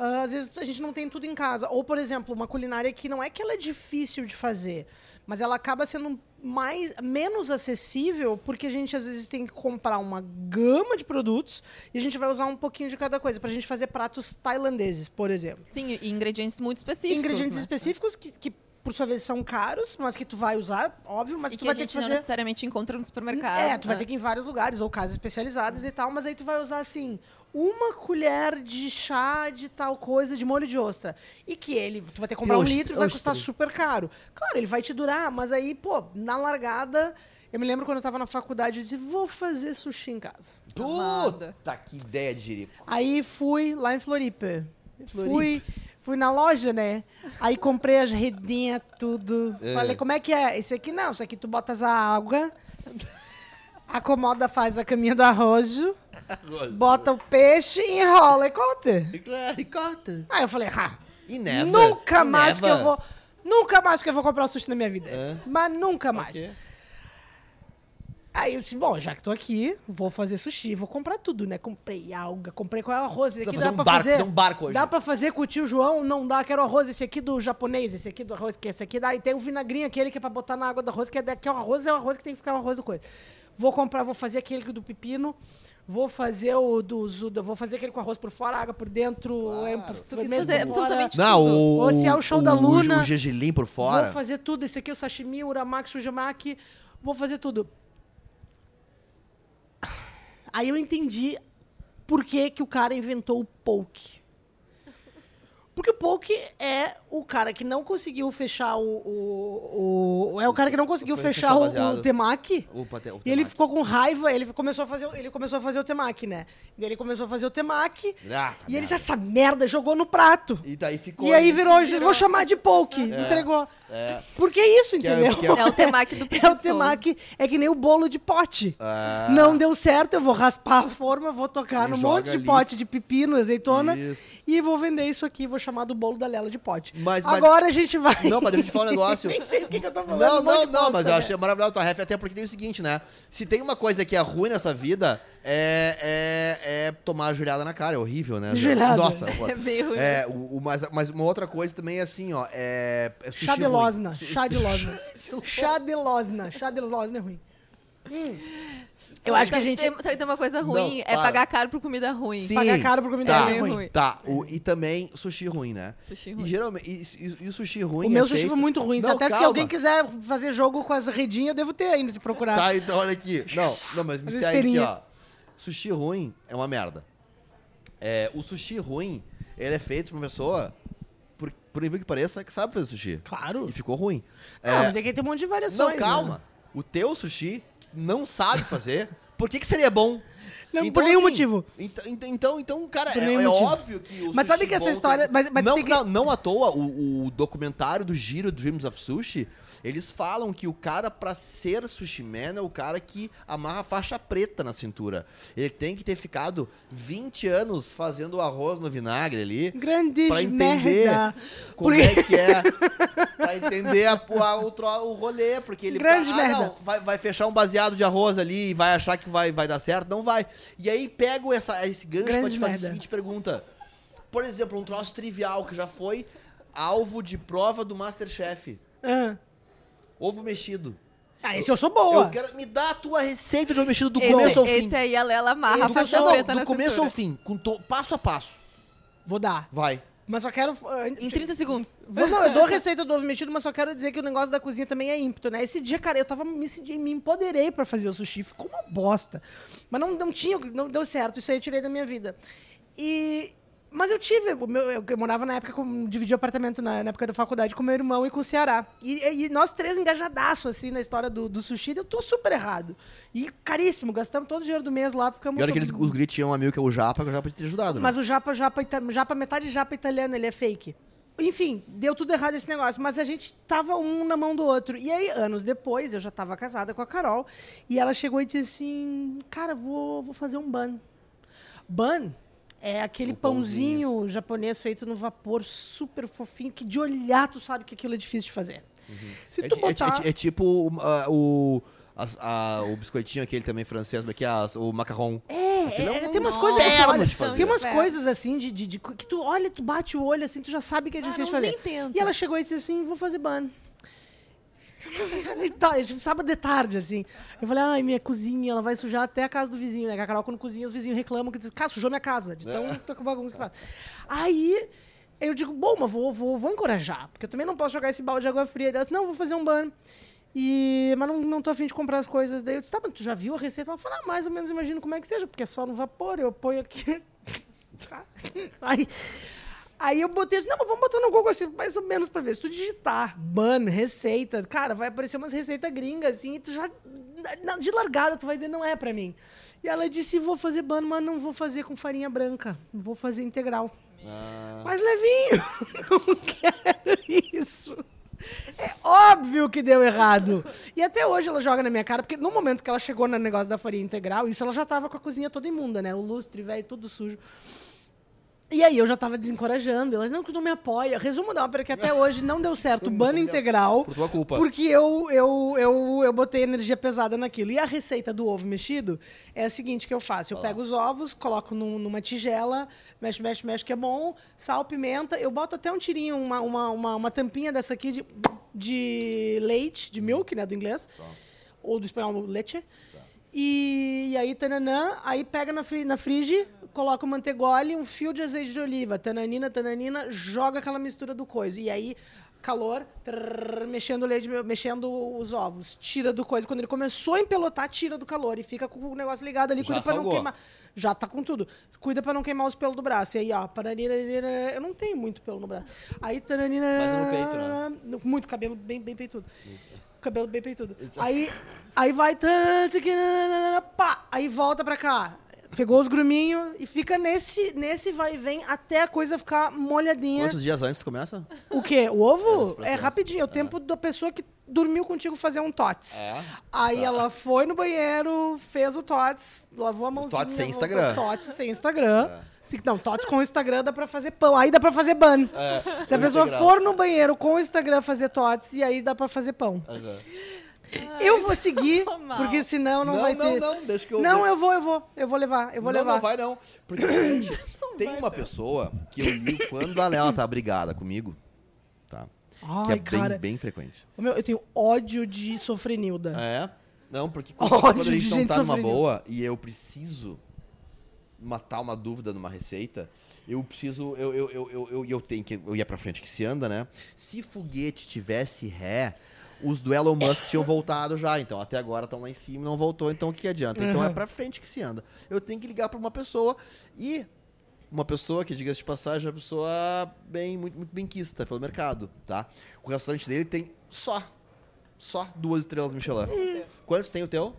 às vezes a gente não tem tudo em casa. Ou, por exemplo, uma culinária que não é que ela é difícil de fazer, mas ela acaba sendo mais, menos acessível, porque a gente, às vezes, tem que comprar uma gama de produtos e a gente vai usar um pouquinho de cada coisa. Pra gente fazer pratos tailandeses, por exemplo. Sim, e ingredientes muito específicos. ingredientes né? específicos que, que, por sua vez, são caros, mas que tu vai usar, óbvio, mas E tu que vai a ter gente que não fazer... necessariamente encontra no supermercado. É, tu vai né? ter que ir em vários lugares, ou casas especializadas e tal, mas aí tu vai usar assim, uma colher de chá de tal coisa de molho de ostra. E que ele, tu vai ter que comprar um Ostra- litro e vai ostra. custar super caro. Claro, ele vai te durar, mas aí, pô, na largada. Eu me lembro quando eu tava na faculdade, eu disse, vou fazer sushi em casa. Puta, que ideia de jirico. Aí fui lá em Floripa. Floripa. Fui, fui na loja, né? Aí comprei as redinhas, tudo. É. Falei, como é que é? Esse aqui não, esse aqui tu botas a água. Acomoda, faz a caminha do arroz, bota o peixe e enrola e corta. E corta. Aí eu falei, ah, nunca E mais que eu vou. Nunca mais que eu vou comprar o sushi na minha vida. É? Mas nunca mais. Ok. Aí eu disse, bom, já que tô aqui, vou fazer sushi, vou comprar tudo, né? Comprei alga, comprei qual é o arroz. Esse aqui dá um pra barco, fazer. um barco hoje. Dá pra fazer com o tio João? Não dá, quero arroz. Esse aqui do japonês, esse aqui do arroz, que esse aqui dá. E tem o vinagrinho aquele que é pra botar na água do arroz, que é daqui é o arroz, é o arroz que tem que ficar o arroz do coisa. Vou comprar, vou fazer aquele do pepino. Vou fazer o do Zuda, vou fazer aquele com arroz por fora, água por dentro. é, por, Tu quis mesmo fazer por fora. absolutamente Não, tudo. o, Ou se é o show da Luna. O gergelim por fora. Vou fazer tudo. Esse aqui é o sashimi, o uramaki, o sujamaki. Vou fazer tudo. Aí eu entendi por que, que o cara inventou o poke. Porque o poke é o cara que não conseguiu fechar o... o, o- é o cara que não conseguiu Foi fechar fechar o o, baseado. o temaki. O E ele ficou com raiva, ele começou a fazer, ele começou a fazer o temaki, né? E ele começou a fazer o temaki. Ah, tá e ele disse, essa merda, jogou no prato. E daí ficou. E aí virou, se vou chamar de poke. Entregou. É. Por que isso, Que é- entendeu? que É o temaki do <laughs> É o preguiçoso. temaki, é que nem o bolo de pote. Ah. Não deu certo, eu vou raspar a forma, vou tocar E no monte de ali. pote de pepino, azeitona Isso. e vou vender isso aqui, vou chamar do bolo da Lela de pote. Mas- mas- Agora a gente vai... Não, mas deixa eu te falar um negócio. <laughs> Nem sei o que, que eu tô falando. Não, um monte não, de não, bosta, mas eu né? achei maravilhoso a tua ref, até porque tem o seguinte, né? Se tem uma coisa que é ruim nessa vida, é, é, é tomar a joelhada na cara, é horrível, né? Joelhada. Nossa, <laughs> É bem ruim. É, o, o- mas, mas uma outra coisa também é assim, ó, é... é sushi Chá de ruim. losna, Su- chá de losna. <laughs> Chá de losna, chá de losna é ruim. Eu acho que a gente... Tem, sabe que tem uma coisa ruim? Não, é para. pagar caro por comida ruim. Sim. Pagar caro por comida tá, ruim. É ruim. Tá, o, e também sushi ruim, né? Sushi E ruim. geralmente, e, e- e o sushi ruim O meu é sushi feito... foi muito ruim. Não, Até se calma. alguém quiser fazer jogo com as redinhas, eu devo ter ainda se procurar. Tá, então olha aqui. Não, não, mas <laughs> me segue aqui, ó. Sushi ruim é uma merda. É, o sushi ruim, ele é feito pra uma pessoa, por, por incrível que pareça, que sabe fazer sushi. Claro. E ficou ruim. Ah, É, mas é que tem um monte de variações. não, calma. né? O teu sushi não sabe fazer. Por que, que seria bom? Não, por nenhum assim, motivo. ent- ent- Então, então, cara, é, é óbvio que o Mas sabe que essa história- tem- mas- mas não, que- não, não à toa, o, o documentário do Giro Dreams of Sushi, eles falam que o cara, pra ser sushi man, é o cara que amarra a faixa preta na cintura. Ele tem que ter ficado 20 anos fazendo o arroz no vinagre ali. Grande Pra entender merda. como Porque- é que é. pra entender a, a- o, o rolê. Porque ele Grande ah, merda. não, vai, vai fechar um baseado de arroz ali e vai achar que vai, vai dar certo. Não vai. E aí pego essa, esse gancho pra Grande te fazer merda. a seguinte pergunta. Por exemplo, um troço trivial que já foi alvo de prova do Masterchef. Ah. Ovo mexido. Ah, esse eu sou boa. Eu quero. Me dá a tua receita de ovo mexido do Esse, começo ao fim. esse aí a Lela amarra a Esse eu faixa sou- Não, do começo cintura. ao fim, com to- passo a passo. Vou dar. Vai. Mas só quero. ah, Em 30 segundos. <laughs> Vou, não, eu dou receita do ovo mexido, mas só quero dizer que o negócio da cozinha também é ímpeto, né? Esse dia, cara, eu tava me, me empoderei pra fazer o sushi. Ficou uma bosta. Mas não, não tinha, não deu certo. Isso aí eu tirei da minha vida. E. Mas eu tive. eu, eu morava na época, com, dividi apartamento na, na época da faculdade com meu irmão e com o Ceará. E, e nós três engajadaço, assim, na história do, do sushi. Eu tô super errado. E caríssimo, gastamos todo o dinheiro do mês lá, ficamos. E olha que eles, os gritos tinham um amigo que é o Japa, que o Japa pode ter ajudado. né? Mas o japa, japa, ita- japa, metade japa italiano, ele é fake. Enfim, deu tudo errado esse negócio, mas a gente tava um na mão do outro. E aí, anos depois, eu já tava casada com a Carol, e ela chegou e disse assim: Cara, vou, vou fazer um bun. Bun é aquele pãozinho. pãozinho japonês feito no vapor, super fofinho, que de olhar tu sabe que aquilo é difícil de fazer. Se É, tu é botar. é é tipo o- a- o, as- a- o biscoitinho aquele também francês, como é que é? As- o macarrão. É, é um tem umas coisas que tu inferno olha, tem umas É. coisas assim de, de- de- que tu olha, tu bate o olho assim, tu já sabe que é Ah, difícil de não, fazer. nem tenta. E ela chegou e disse assim, vou fazer ban. Tá, sábado de tarde, assim. Eu falei, ai, minha cozinha, ela vai sujar até a casa do vizinho, né? Que a Carol, quando cozinha, os vizinhos reclamam que diz, cara, sujou minha casa, de tão tô com bagunça que faz. Aí, eu digo, bom, mas vou, vou, vou encorajar, porque eu também não posso jogar esse balde de água fria. Ela disse, não, vou fazer um ban. E, mas não, não tô afim de comprar as coisas. Daí eu disse, tá, mas tu já viu a receita? Ela falou, ah, mais ou menos imagino como é que seja, porque é só no vapor, eu ponho aqui. <laughs> Aí, aí eu botei assim, não, mas vamos botar no Google assim, mais ou menos pra ver. Se tu digitar ban, receita, cara, vai aparecer umas receitas gringas assim, e tu já, de largada, tu vai dizer, não é pra mim. E ela disse, vou fazer ban, mas não vou fazer com farinha branca, vou fazer integral. Ah, Mais levinho. <laughs> Não quero isso. É óbvio que deu errado. E até hoje ela joga na minha cara, porque no momento que ela chegou no negócio da farinha integral, isso ela já tava com a cozinha toda imunda, né? O lustre, velho, tudo sujo. E aí eu já tava desencorajando. Elas, não, que não me apoia. Resumo da ópera que até <laughs> hoje não deu certo. Bano integral. Por tua culpa. Porque eu, eu, eu, eu botei energia pesada naquilo. E a receita do ovo mexido é a seguinte que eu faço. Eu pego os ovos, coloco num- numa tigela, mexe, mexe, mexe, que é bom. Sal, pimenta. Eu boto até um tirinho, uma, uma, uma, uma tampinha dessa aqui de, de leite, de milk, né, do inglês. Ou do espanhol, leite. E, e aí, tananã, aí pega na, fri, na frige, coloca o mantegole, um fio de azeite de oliva, tananina, tananina, joga aquela mistura do coisa. E aí, calor, trrr, mexendo o leite, mexendo os ovos, tira do coisa. Quando ele começou a empelotar, tira do calor e fica com o negócio ligado ali, Já cuida pra não queimar. Já tá com tudo. Cuida pra não queimar os pelos do braço. E aí, ó, paranina, eu não tenho muito pelo no braço. Aí, tananina, Mas no peito, né? Muito cabelo bem, bem peitudo. Cabelo bem peitudo. Aí, aí vai pá, aí volta pra cá. Pegou os gruminhos e fica nesse, nesse vai e vem até a coisa ficar molhadinha. Quantos dias antes começa? O quê? O É, ovo? É, processo. rapidinho, é o tempo da pessoa que dormiu contigo fazer um tots. É. Aí ela foi no banheiro, fez o tots, lavou a mãozinha. tots sem Instagram. Tots sem Instagram. Se- Não, tots com Instagram dá pra fazer pão. Aí dá pra fazer ban. É, Se a o pessoa integral. for no banheiro com o Instagram fazer tots, e aí dá pra fazer pão. Aham. Eu vou seguir, porque senão não, Não, vai não, ter. não, deixa que eu- Não, eu vou, eu vou. Eu vou levar, eu vou não, levar. não vai não. Porque, gente, <coughs> tem uma pessoa que eu li quando a Lela tá brigada comigo, tá? Ai, que é cara. bem, bem frequente. Meu, eu tenho ódio de sofrenilda. É? Não, porque quando, Ódio quando a gente de não gente tá numa sofrendo. boa e eu preciso matar uma dúvida numa receita, eu preciso. Eu, eu, eu, eu, eu, eu tenho que. Eu ia pra frente que se anda, né? Se foguete tivesse ré. Os do Elon Musk tinham voltado já, então até agora estão lá em cima e não voltou, então o que adianta? Então é Uhum. pra frente que se anda. Eu tenho que ligar pra uma pessoa e uma pessoa que, diga-se de passagem, é uma pessoa bem, muito, muito bem quista pelo mercado, tá? O restaurante dele tem só, só duas estrelas Michelin. Quantos tem o teu?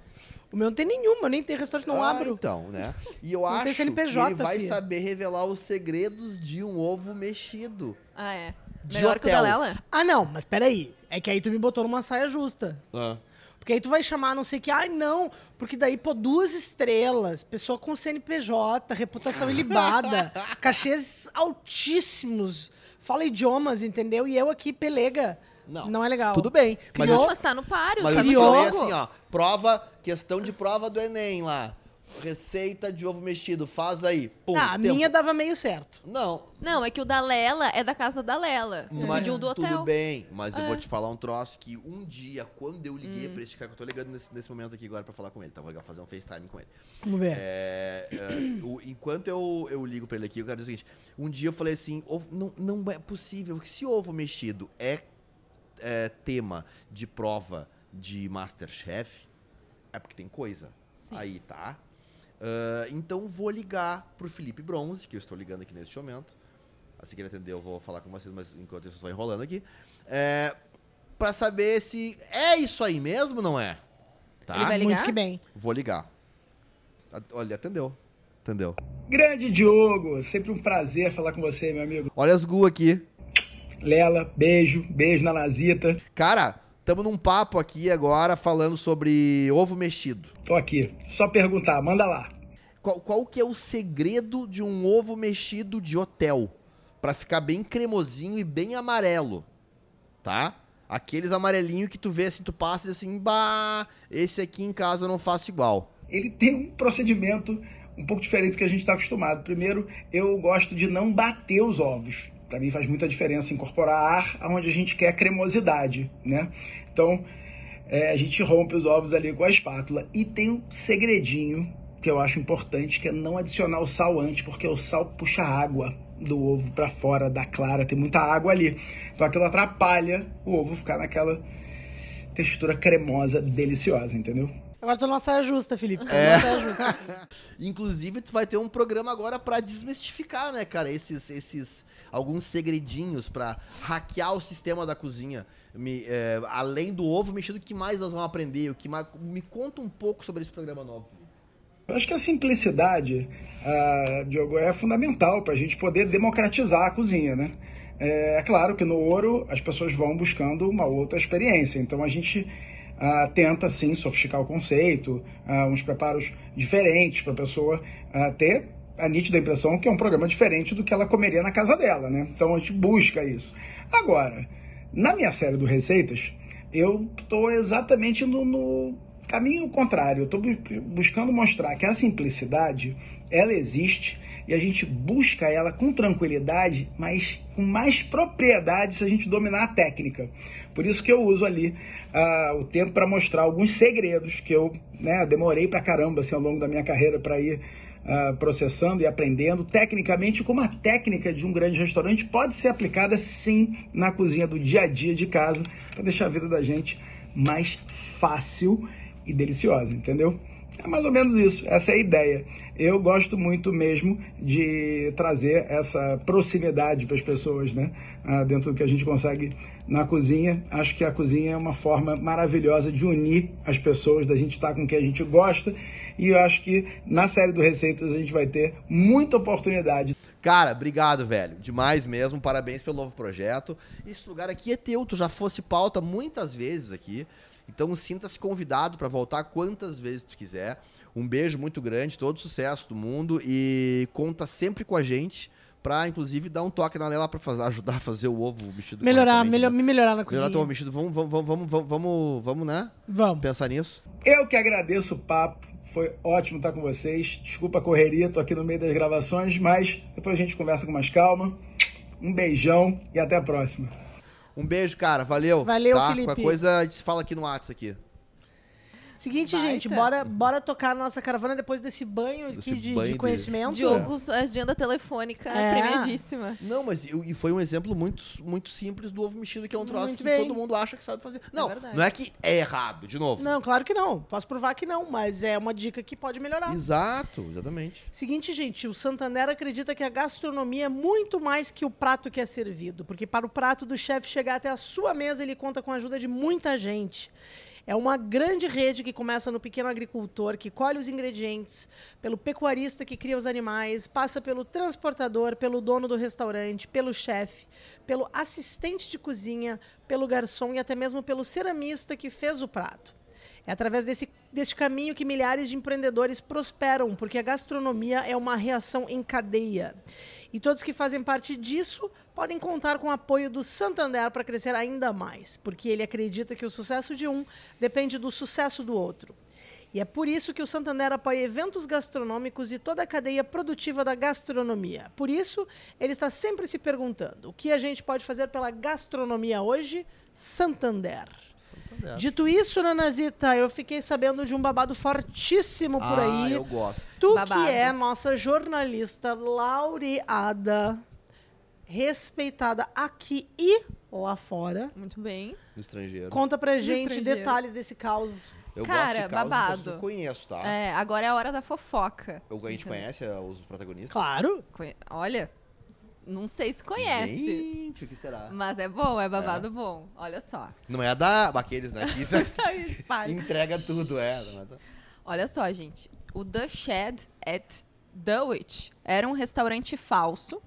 O meu não tem nenhuma, nem tem restaurante, não Ah, abro. Então, né? E eu <laughs> acho CNPJ, que ele vai filha. saber revelar os segredos de um ovo mexido. Ah, é. De Melhor que o da hotel. Lela? Ah, não, mas peraí. É que aí tu me botou numa saia justa. Ah. Porque aí tu vai chamar não sei o que, ai não, porque daí, pô, duas estrelas, pessoa com CNPJ, reputação ilibada, <laughs> cachês altíssimos, fala idiomas, entendeu? E eu aqui, pelega. Não. Não é legal. Tudo bem. Mas Criou- eu, Mas tá no páreo. mas tá eu falei assim, ó. Prova, questão de prova do Enem lá. Receita de ovo mexido, faz aí. Pum, Ah, a tempo. minha dava meio certo. Não, Não, é que o da Lela é da casa da Lela. Tu Mas pediu o do hotel. Tudo bem, mas eu É. vou te falar um troço que um dia, quando eu liguei Hum. pra esse cara, que eu tô ligando nesse, nesse momento aqui agora pra falar com ele, tá? Vou ligar fazer um FaceTime com ele. Vamos ver. É, é, o- enquanto eu, eu ligo pra ele aqui, eu quero dizer o seguinte: um dia eu falei assim, ovo- não, não é possível que se ovo mexido é, é tema de prova de Masterchef, é porque tem coisa. Sim. Aí, tá? Ah, então vou ligar pro Felipe Bronze, que eu estou ligando aqui neste momento. Assim que ele atender, eu vou falar com vocês, mas enquanto eu estou enrolando aqui. É, pra saber se é isso aí mesmo, não é? Tá? Ele vai Muito ligar? que bem. Vou ligar. Olha, atendeu. Atendeu. Grande Diogo, sempre um prazer falar com você, meu amigo. Olha as gu aqui. Lela, beijo, beijo na Nazita. Cara, estamos num papo aqui agora falando sobre ovo mexido. Tô aqui. Só perguntar, manda lá. Qual, qual que é o segredo de um ovo mexido de hotel? Pra ficar bem cremosinho e bem amarelo. Tá? Aqueles amarelinhos que tu vê assim, tu passa e diz assim, bah, esse aqui em casa eu não faço igual. Ele tem um procedimento um pouco diferente do que a gente está acostumado. Primeiro, eu gosto de não bater os ovos. Para mim faz muita diferença incorporar ar onde a gente quer cremosidade, né? Então, é, a gente rompe os ovos ali com a espátula. E tem um segredinho que eu acho importante, que é não adicionar o sal antes, porque o sal puxa água do ovo para fora da clara, tem muita água ali. Então aquilo atrapalha o ovo ficar naquela textura cremosa deliciosa, entendeu? Agora tô numa saia justa, Felipe. Tô É. numa saia justa. <laughs> Inclusive, tu vai ter um programa agora pra desmistificar, né, cara, esses, esses alguns segredinhos pra hackear o sistema da cozinha. Me, é, além do ovo mexido, o que mais nós vamos aprender? O que mais... Me conta um pouco sobre esse programa novo. Eu acho que a simplicidade, ah, Diogo, é fundamental para a gente poder democratizar a cozinha, né? É, é claro que no ouro as pessoas vão buscando uma outra experiência. Então a gente ah, tenta sim sofisticar o conceito, ah, uns preparos diferentes para a pessoa ah, ter a nítida impressão que é um programa diferente do que ela comeria na casa dela, né? Então a gente busca isso. Agora, na minha série do Receitas, eu estou exatamente no, no, caminho contrário. Eu estou buscando mostrar que a simplicidade ela existe e a gente busca ela com tranquilidade, mas com mais propriedade se a gente dominar a técnica. Por isso que eu uso ali uh, o tempo para mostrar alguns segredos que eu né, demorei para caramba assim, ao longo da minha carreira para ir uh, processando e aprendendo tecnicamente como a técnica de um grande restaurante pode ser aplicada sim na cozinha do dia a dia de casa para deixar a vida da gente mais fácil e deliciosa, entendeu? É mais ou menos isso, essa é a ideia. Eu gosto muito mesmo de trazer essa proximidade para as pessoas, né? Ah, dentro do que a gente consegue na cozinha. Acho que a cozinha é uma forma maravilhosa de unir as pessoas, da gente estar com quem a gente gosta. E eu acho que na série do Receitas a gente vai ter muita oportunidade. Cara, obrigado, velho. Demais mesmo. Parabéns pelo novo projeto. Esse lugar aqui é teu. Tu já fosse pauta muitas vezes aqui. Então sinta-se convidado para voltar quantas vezes tu quiser. Um beijo muito grande, todo sucesso do mundo e conta sempre com a gente para inclusive dar um toque na Lela para fazer ajudar a fazer o ovo mexido. Melhorar, melhor, me melhorar na cozinha. Melhorar teu ovo mexido. Vamos, vamos, vamos, vamos, vamos, vamos, né? Vamos. Pensar nisso. Eu que agradeço o papo. Foi ótimo estar com vocês. Desculpa a correria, tô aqui no meio das gravações, mas depois a gente conversa com mais calma. Um beijão e até a próxima. Um beijo, cara. Valeu. Valeu, tá? Felipe. Qualquer coisa a gente se fala aqui no WhatsApp aqui. Seguinte, Baita. gente, bora, bora tocar a nossa caravana depois desse banho aqui de, banho de conhecimento. Diogo, agenda telefônica É. premiadíssima. Não, mas e e foi um exemplo muito, muito simples do ovo mexido, que é um troço Muito que bem. todo mundo acha que sabe fazer. Não, verdade. não é que é errado, de novo. Não, claro que não. Posso provar que não, mas é uma dica que pode melhorar. Exato, exatamente. Seguinte, gente, o Santander acredita que a gastronomia é muito mais que o prato que é servido, porque para o prato do chefe chegar até a sua mesa, ele conta com a ajuda de muita gente. É uma grande rede que começa no pequeno agricultor, que colhe os ingredientes, pelo pecuarista que cria os animais, passa pelo transportador, pelo dono do restaurante, pelo chefe, pelo assistente de cozinha, pelo garçom e até mesmo pelo ceramista que fez o prato. É através desse, deste caminho que milhares de empreendedores prosperam, porque a gastronomia é uma reação em cadeia. E todos que fazem parte disso podem contar com o apoio do Santander para crescer ainda mais, porque ele acredita que o sucesso de um depende do sucesso do outro. E é por isso que o Santander apoia eventos gastronômicos e toda a cadeia produtiva da gastronomia. Por isso, ele está sempre se perguntando: o que a gente pode fazer pela gastronomia hoje? Santander. Dito isso, Nanazita, eu fiquei sabendo de um babado fortíssimo por ah, aí. eu gosto. Tu Babado. que é nossa jornalista laureada, respeitada aqui e lá fora. Muito bem. No estrangeiro. Conta pra gente estrangeiro. detalhes desse caos. Eu Cara, gosto de babado. que eu conheço, tá? É, agora é a hora da fofoca. Eu, a gente Então, conhece uh, os protagonistas? Claro. conhe- Olha, não sei se conhece. Gente, o que será? Mas é bom, é babado bom. Olha só. Não é a da... Aqueles, né? Que isso é- <laughs> entrega tudo, é. é Olha só, gente. O The Shed at Dulwich era um restaurante falso,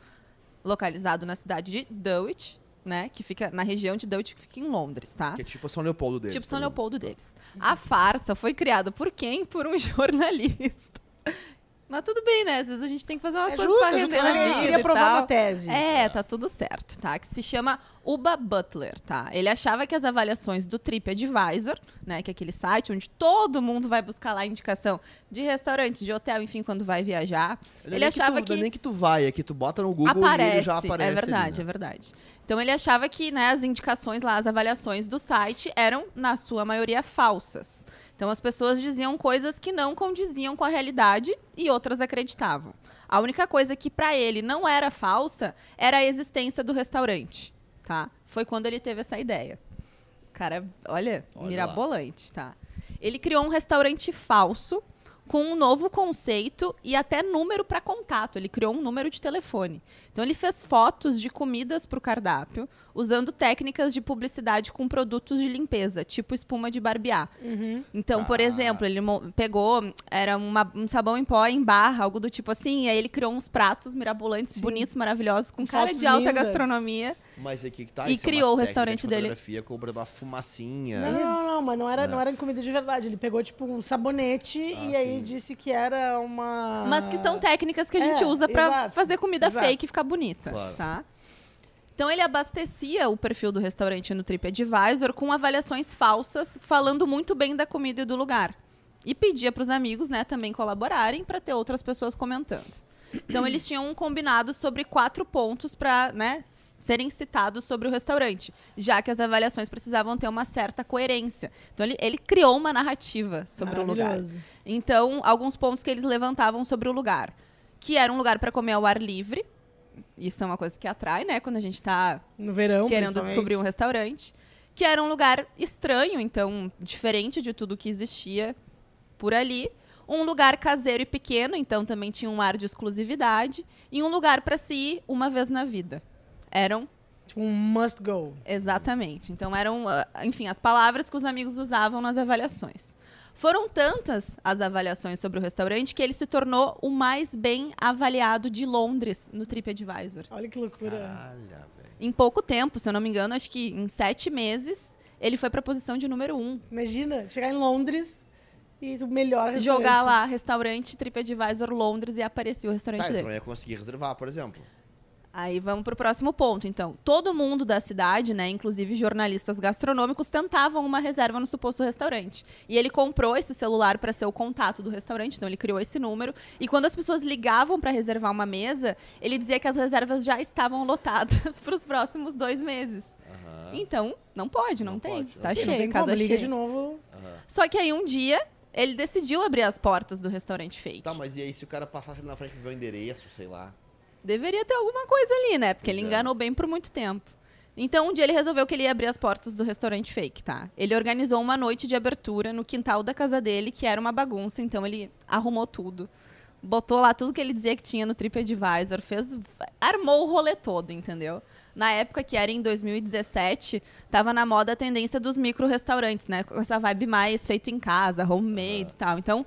localizado na cidade de Dulwich, né? Que fica na região de Dulwich, que fica em Londres, tá? Que é tipo São Leopoldo deles. tipo São. Leopoldo deles. A farsa foi criada por quem? Por um <laughs> jornalista. Mas tudo bem, né? Às vezes a gente tem que fazer umas É coisas justo, pra render na vida provar uma tese. É, tá tudo certo, tá? Que se chama Uba Butler, tá? Ele achava que as avaliações do TripAdvisor, né, que é aquele site onde todo mundo vai buscar lá indicação de restaurante, de hotel, enfim, quando vai viajar. Ele nem achava tu, que Não é nem que tu vai, é que tu bota no Google aparece, e ele já aparece. é verdade, ali, né? é verdade. Então ele achava que, né, as indicações lá, as avaliações do site eram na sua maioria falsas. Então as pessoas diziam coisas que não condiziam com a realidade e outras acreditavam. A única coisa que para ele não era falsa era a existência do restaurante, tá? Foi quando ele teve essa ideia. Cara, olha, Olha mirabolante, tá? Ele criou um restaurante falso com um novo conceito e até número para contato. Ele criou um número de telefone. Então ele fez fotos de comidas para o cardápio, usando técnicas de publicidade com produtos de limpeza, tipo espuma de barbear. Uhum. Então, por Ah. exemplo, ele pegou, era uma- um sabão em pó em barra, algo do tipo assim, e aí ele criou uns pratos mirabolantes, Sim. bonitos, maravilhosos, com cara Fotos de alta lindas. gastronomia. Mas aqui que tá. E isso é uma criou o restaurante de dele. fotografia com uma fumacinha. Não, não, não, mas não era, Não. não era em comida de verdade. Ele pegou, tipo, um sabonete Ah, e aí sim. disse que era uma. Mas que são técnicas que a gente É, usa pra exato, fazer comida exato. fake e ficar bonita, Claro. tá? Então ele abastecia o perfil do restaurante no TripAdvisor com avaliações falsas, falando muito bem da comida e do lugar. E pedia pros amigos, né, também colaborarem para ter outras pessoas comentando. Então eles tinham um combinado sobre quatro pontos para, né, s- serem citados sobre o restaurante, já que as avaliações precisavam ter uma certa coerência. Então ele, ele criou uma narrativa sobre o lugar. Então, alguns pontos que eles levantavam sobre o lugar. Que era um lugar para comer ao ar livre. Isso é uma coisa que atrai, né? Quando a gente tá No verão. querendo descobrir um restaurante. Que era um lugar estranho, então, diferente de tudo que existia por ali. Um lugar caseiro e pequeno, então também tinha um ar de exclusividade. E um lugar para se ir uma vez na vida. Eram Tipo, um must go. Exatamente. Então eram, ah, enfim, as palavras que os amigos usavam nas avaliações. Foram tantas as avaliações sobre o restaurante que ele se tornou o mais bem avaliado de Londres no TripAdvisor. Olha que loucura. Caralho. Em pouco tempo, se eu não me engano, acho que em sete meses, ele foi para a posição de número um. Imagina, chegar em Londres e o melhor restaurante. Jogar lá, restaurante TripAdvisor Londres e aparecia o restaurante Tá, dele. então eu ia conseguir reservar, por exemplo. Aí vamos pro próximo ponto, então. Todo mundo da cidade, né, inclusive jornalistas gastronômicos, tentavam uma reserva no suposto restaurante. E ele comprou esse celular para ser o contato do restaurante, então ele criou esse número. E quando as pessoas ligavam para reservar uma mesa, ele dizia que as reservas já estavam lotadas <laughs> para os próximos dois meses. Aham. Então, não pode, não, Não tem. pode, não Tá. Sim, não cheio, tem casa como, liga cheia. de novo. aham. Só que aí um dia ele decidiu abrir as portas do restaurante fake. Tá, mas e aí se o cara passasse na frente e ver o endereço, sei lá. Deveria ter alguma coisa ali, né? Porque ele enganou bem por muito tempo. Então, um dia ele resolveu que ele ia abrir as portas do restaurante fake, tá? Ele organizou uma noite de abertura no quintal da casa dele, que era uma bagunça, então ele arrumou tudo. Botou lá tudo que ele dizia que tinha no TripAdvisor, fez, armou o rolê todo, entendeu? Na época que era em 2017, tava na moda a tendência dos micro-restaurantes, né? Com essa vibe mais feito em casa, homemade e tal. Então,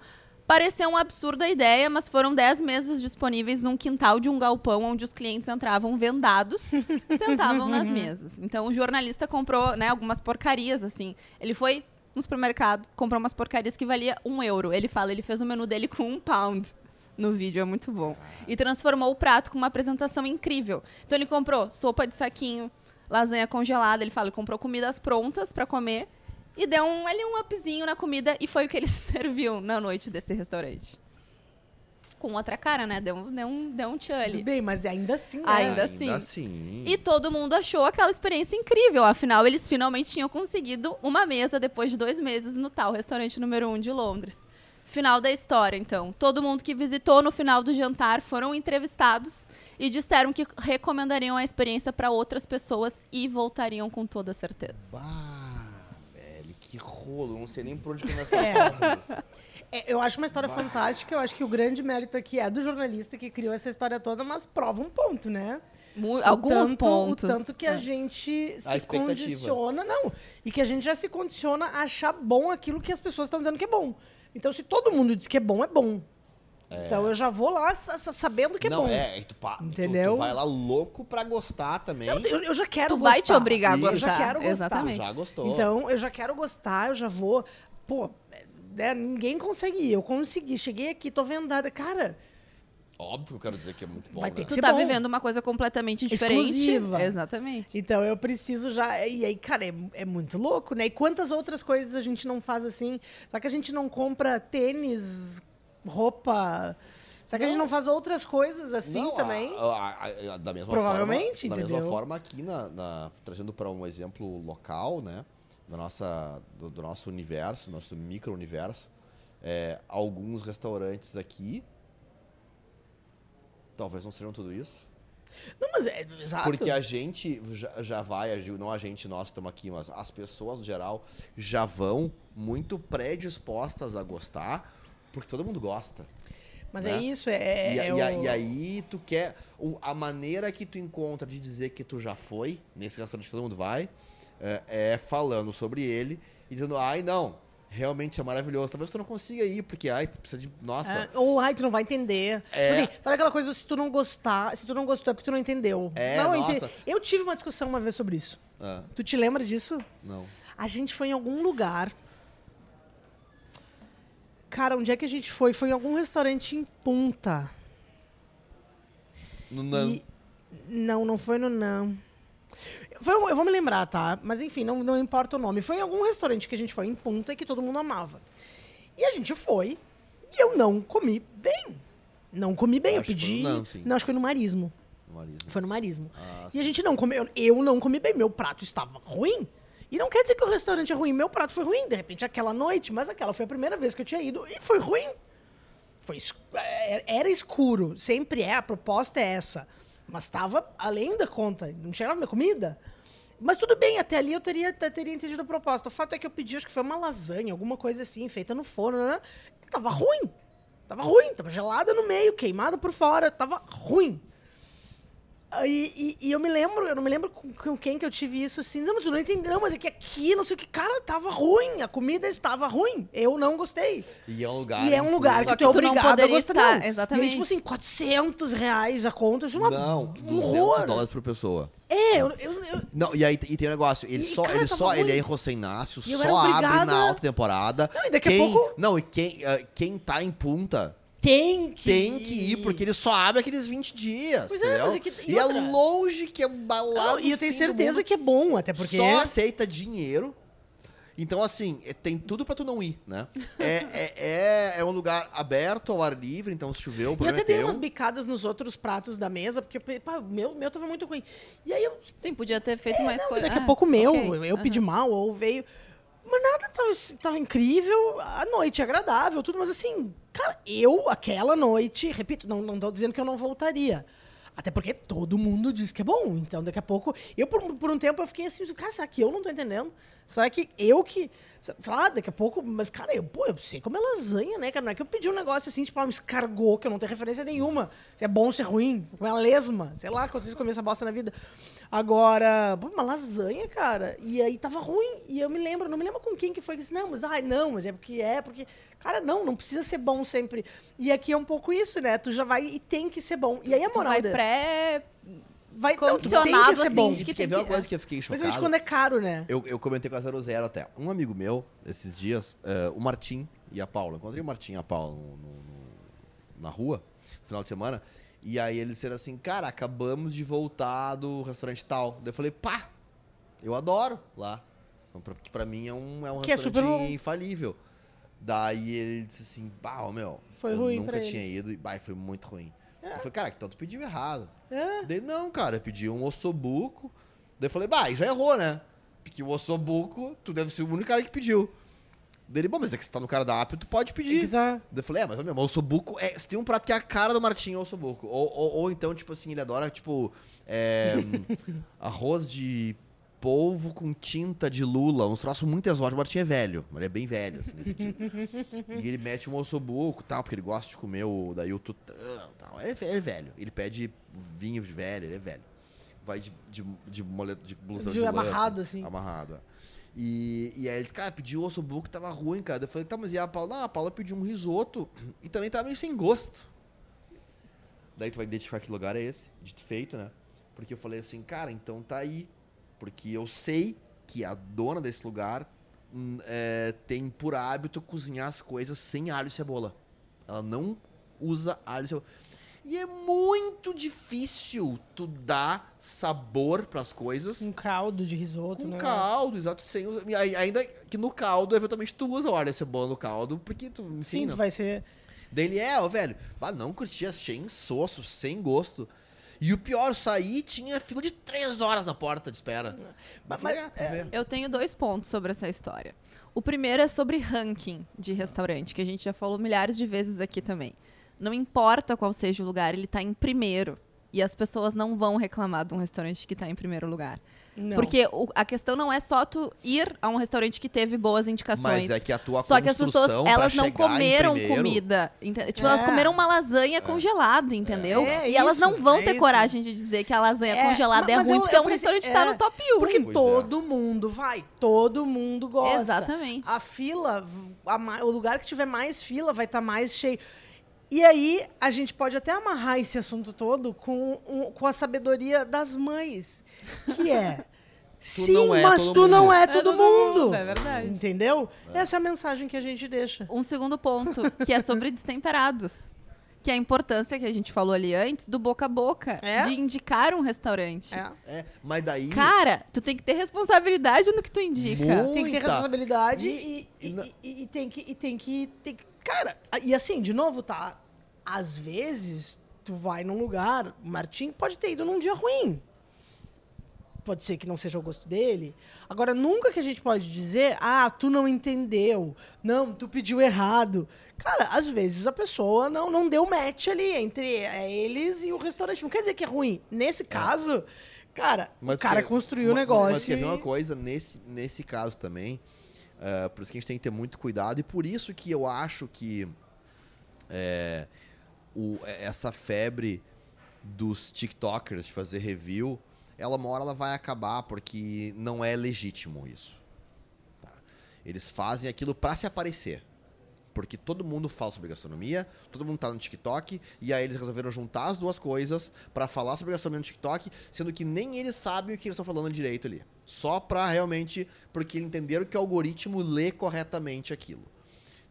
pareceu um absurdo a ideia, mas foram 10 mesas disponíveis num quintal de um galpão onde os clientes entravam vendados, <laughs> sentavam nas mesas. Então, o jornalista comprou né, algumas porcarias, assim. Ele foi no supermercado, comprou umas porcarias que valia um euro. Ele fala, ele fez o menu dele com um pound. No vídeo, é muito bom. E transformou o prato com uma apresentação incrível. Então ele comprou sopa de saquinho, lasanha congelada, ele fala, ele comprou comidas prontas para comer e deu um, ali um upzinho na comida e foi o que ele <laughs> serviu na noite desse restaurante. Com outra cara, né? Deu, um- deu um, deu um tchan Tudo bem, mas ainda assim, né? Ainda Ainda assim. assim. E todo mundo achou aquela experiência incrível. Afinal, eles finalmente tinham conseguido uma mesa depois de dois meses no tal restaurante número um de Londres. Final da história, então. Todo mundo que visitou no final do jantar foram entrevistados e disseram que recomendariam a experiência para outras pessoas e voltariam com toda certeza. Velho, que rolo. Não sei nem por onde começar É. a falar sobre isso. É, eu acho uma história fantástica. Eu acho que o grande mérito aqui é do jornalista que criou essa história toda, mas prova um ponto, né? Mu- O Alguns tanto- pontos. O tanto que a É. gente se expectativa. condiciona, não. E que a gente já se condiciona a achar bom aquilo que as pessoas estão dizendo que é bom. Então, se todo mundo diz que é bom, é bom. Então eu já vou lá sa- sa- sabendo que é não, bom. é, tu, pá, tu- Entendeu? Tu, vai lá louco pra gostar também. Eu, eu- eu já quero Tu gostar. vai te obrigar a gostar. Eu já quero gostar. tu Exatamente. já gostou. Então, eu já quero gostar, eu já vou. Pô, né, ninguém consegue ir. Eu consegui. Cheguei aqui, tô vendada. Cara, Óbvio que eu quero dizer que é muito bom, Vai ter né? que Tu tá bom. vivendo uma coisa completamente diferente. Exclusiva. Exatamente. então eu preciso já. E aí, cara, é, é muito louco, né? E quantas outras coisas a gente não faz assim? Será que a gente não compra tênis, roupa? Será que a gente não faz outras coisas assim Não, também? a- a- a- da mesma Provavelmente, forma, Da entendeu? mesma forma aqui, na, na- trazendo para um exemplo local, né? Da nossa, do, do nosso universo, nosso micro-universo, é, alguns restaurantes aqui talvez não sejam tudo isso. Não, mas é exato. Porque a gente já, já vai, não a gente, nós estamos aqui, mas as pessoas no geral já vão muito predispostas a gostar, porque todo mundo gosta. Mas né? é isso, é. e, é e a- o- e aí tu quer. a maneira que tu encontra de dizer que tu já foi, nesse restaurante que todo mundo vai, é, é falando sobre ele e dizendo, ai não, realmente é maravilhoso. Talvez tu não consiga ir, porque, ai, tu precisa de. Nossa. É, ou, ai, tu não vai entender. É. Assim, sabe aquela coisa, se tu não gostar, se tu não gostou é porque tu não entendeu. É, não, eu nossa. ente- Eu tive uma discussão uma vez sobre isso. Ah, Tu te lembra disso? não. A gente foi em algum lugar. Cara, onde é que a gente foi? Foi em algum restaurante em Punta. No, não. E- Não, não foi no não. Foi um- eu vou me lembrar, tá? Mas enfim, não, não importa o nome. Foi em algum restaurante que a gente foi em Punta e que todo mundo amava. E a gente foi e eu não comi bem. Não comi bem, eu foi pedi. Não, sim. acho que foi no Marismo. Marismo. Foi no Marismo. Ah, e a gente não comeu. Eu não comi bem. Meu prato estava ruim. E não quer dizer que o restaurante é ruim. Meu prato foi ruim, de repente, aquela noite. Mas aquela foi a primeira vez que eu tinha ido e foi ruim. Foi es- é- Era escuro. Sempre é. A proposta é essa. Mas estava além da conta. Não chegava minha comida. Mas tudo bem, até ali eu teria, teria entendido a proposta. O fato é que eu pedi, acho que foi uma lasanha, alguma coisa assim, feita no forno, né? E tava ruim. Tava ruim, tava gelada no meio, queimada por fora, tava ruim. Aí, e, e eu me lembro, eu não me lembro com, com quem que eu tive isso assim. Não, mas tu não entendeu, não, mas é que aqui, não sei o que, cara, tava ruim. A comida estava ruim. Eu não gostei. E é um lugar. e é um lugar que, que tu é tu não obrigado a gostar. estar, não. E exatamente. aí, tipo assim, 400 reais a conta, isso é uma Não, um 200 horror. dólares por pessoa. É, eu, eu, eu- Não, e aí e tem um negócio, ele E, só, cara, ele só, ele ruim. é em E eu só abre na alta temporada. Não, e daqui a quem, pouco- Não, e quem, ah, quem tá em punta tem que tem que ir, porque ele só abre aqueles 20 dias, Pois é, mas é que- e e é longe que é balado Não, e eu tenho certeza que é bom, até porque... Só aceita dinheiro. Então, assim, é- tem tudo pra tu não ir, né? É, é, é, é um lugar aberto ao ar livre, então se chover, o E eu problema até é dei teu. umas bicadas nos outros pratos da mesa, porque pá, o meu, meu tava muito ruim. E aí eu Sim, podia ter feito mais Não, coisa. daqui a Ah, pouco o meu, ok, eu, eu aham. pedi mal, ou veio. Mas nada tava, tava incrível, a noite agradável, tudo, mas assim, cara, eu, aquela noite, repito, não, não tô dizendo que eu não voltaria. Até porque todo mundo diz que é bom. Então, daqui a pouco. Eu, por, por um tempo, eu fiquei assim, cara, será que eu não tô entendendo? Será que eu que. Sei lá, daqui a pouco. Mas, cara, eu, pô, eu sei como é lasanha, né, cara? Não é que eu pedi um negócio assim, tipo, ah, um escargot, que eu não tenho referência nenhuma. Se é bom, se é ruim. Uma lesma. Sei lá, quando vocês comer essa bosta na vida. Agora, pô, uma lasanha, cara. E aí tava ruim. E eu me lembro, não me lembro com quem que foi que disse, não, mas ai, não, mas é porque é, porque. Cara, não, não precisa ser bom sempre. E aqui é um pouco isso, né? Tu já vai e tem que ser bom. E aí a Tu moral vai da- pré. vai não, tu tem condicionado, que ser assim, bom. Tu que quer tem ver uma que- coisa que eu fiquei chocado? Principalmente quando é caro, né? Eu, eu comentei com a Zero Zero até. Um amigo meu, esses dias, eh, o Martim e a Paula. Eu encontrei o Martim e a Paula no- no- no- na rua, no final de semana. E aí eles disseram assim, cara, acabamos de voltar do restaurante tal. Daí eu falei, pá, eu adoro lá. Então, pra- Porque pra mim é um, é um Que é super restaurante bom. infalível. Daí ele disse assim, bah, meu, Foi eu ruim nunca tinha eles." ido. E, bah, foi muito ruim. Eu falei, cara, então tu pediu errado. É. Daí, não, cara, eu pedi um ossobuco. Daí eu falei, bah, já errou, né? Porque o ossobuco, tu deve ser o único cara que pediu. Daí ele, bom, mas é que você tá no cardápio, tu pode pedir. tá- Daí eu falei, é, mas meu, o ossobuco, é, se tem um prato que é a cara do Martinho, é o ossobuco. Ou, ou, ou então, tipo assim, ele adora, tipo, é, <laughs> arroz de polvo com tinta de lula, uns troços muito exóticos. O Martinho é velho, mas ele é bem velho, assim, desse tipo. E ele mete um ossobuco, tal, porque ele gosta de comer o, daí o tutã, tal. É, ve- é velho. Ele pede vinho de velho, ele é velho. Vai de, de, de, moletom, de blusão De de, amarrado, assim. Amarrado, é. E, e aí ele disse, cara, pediu o ossobuco, tava ruim, cara. Eu falei, tá, mas e a Paula? Não, a Paula pediu um risoto e também tava meio sem gosto. Daí tu vai identificar que lugar é esse, de feito, né? Porque eu falei assim, cara, então tá aí. Porque eu sei que a dona desse lugar hum, é, tem por hábito cozinhar as coisas sem alho e cebola. Ela não usa alho e cebola. E é muito difícil tu dar sabor pras coisas Um caldo de risoto, né? caldo, exato, sem usar. Ainda que no caldo, eventualmente, tu usa o alho e cebola no caldo, porque tu, enfim, Sim, não. tu vai ser. Daí ele é, ó, velho, ah, não curti, achei insosso, sem gosto. E o pior, saí tinha fila de três horas na porta de espera. Mas, mas- é, vê. Eu tenho dois pontos sobre essa história. O primeiro é sobre ranking de restaurante, que a gente já falou milhares de vezes aqui também. Não importa qual seja o lugar, ele tá em primeiro. E as pessoas não vão reclamar de um restaurante que tá em primeiro lugar. Não. Porque o- a questão não é só tu ir a um restaurante que teve boas indicações. Mas é que a tua Só que as pessoas, construção pra elas não chegar em comeram primeiro- comida. ente- Tipo, É. elas comeram uma lasanha congelada, entendeu? É e elas não vão é ter isso. coragem de dizer que a lasanha É, congelada é mas ruim, eu- porque eu um pensei- restaurante tá é, no top 1. Porque Pois é. todo mundo vai, todo mundo gosta. Exatamente. A fila, a ma- o lugar que tiver mais fila vai estar mais cheio. E aí, a gente pode até amarrar esse assunto todo com, um- com a sabedoria das mães. Que é. <laughs> Sim, não é mas tu mundo. não é É todo, todo mundo. mundo, é verdade. Entendeu? Essa é a mensagem que a gente deixa. Um segundo ponto, que é sobre destemperados. Que é a importância que a gente falou ali antes do boca a boca. É? De indicar um restaurante. É. É, mas daí. Cara, tu tem que ter responsabilidade no que tu indica. Muito. Tem que ter Muita. responsabilidade E- e, e e, e- e tem que, e tem que. Tem que. Cara, e assim, de novo, tá? Às vezes, tu vai num lugar, o Martim pode ter ido num dia ruim. Pode ser que não seja o gosto dele. Agora, nunca que a gente pode dizer, ah, tu não entendeu. Não, tu pediu errado. Cara, às vezes a pessoa não, não deu match ali entre é, eles e o restaurante. Não quer dizer que é ruim. Nesse caso, cara, Mas o cara quer- construiu o ma- negócio. Mas quer ver e- uma coisa, nesse, nesse caso também, eh, por isso que a gente tem que ter muito cuidado, e por isso que eu acho que eh, o- eh, essa febre dos TikTokers de fazer review, ela uma hora ela vai acabar, porque não é legítimo isso. tá? Eles fazem aquilo pra se aparecer. Porque todo mundo fala sobre gastronomia, todo mundo tá no TikTok, e aí eles resolveram juntar as duas coisas pra falar sobre gastronomia no TikTok, sendo que nem eles sabem o que eles estão falando direito ali. Só pra realmente, porque entenderam que o algoritmo lê corretamente aquilo.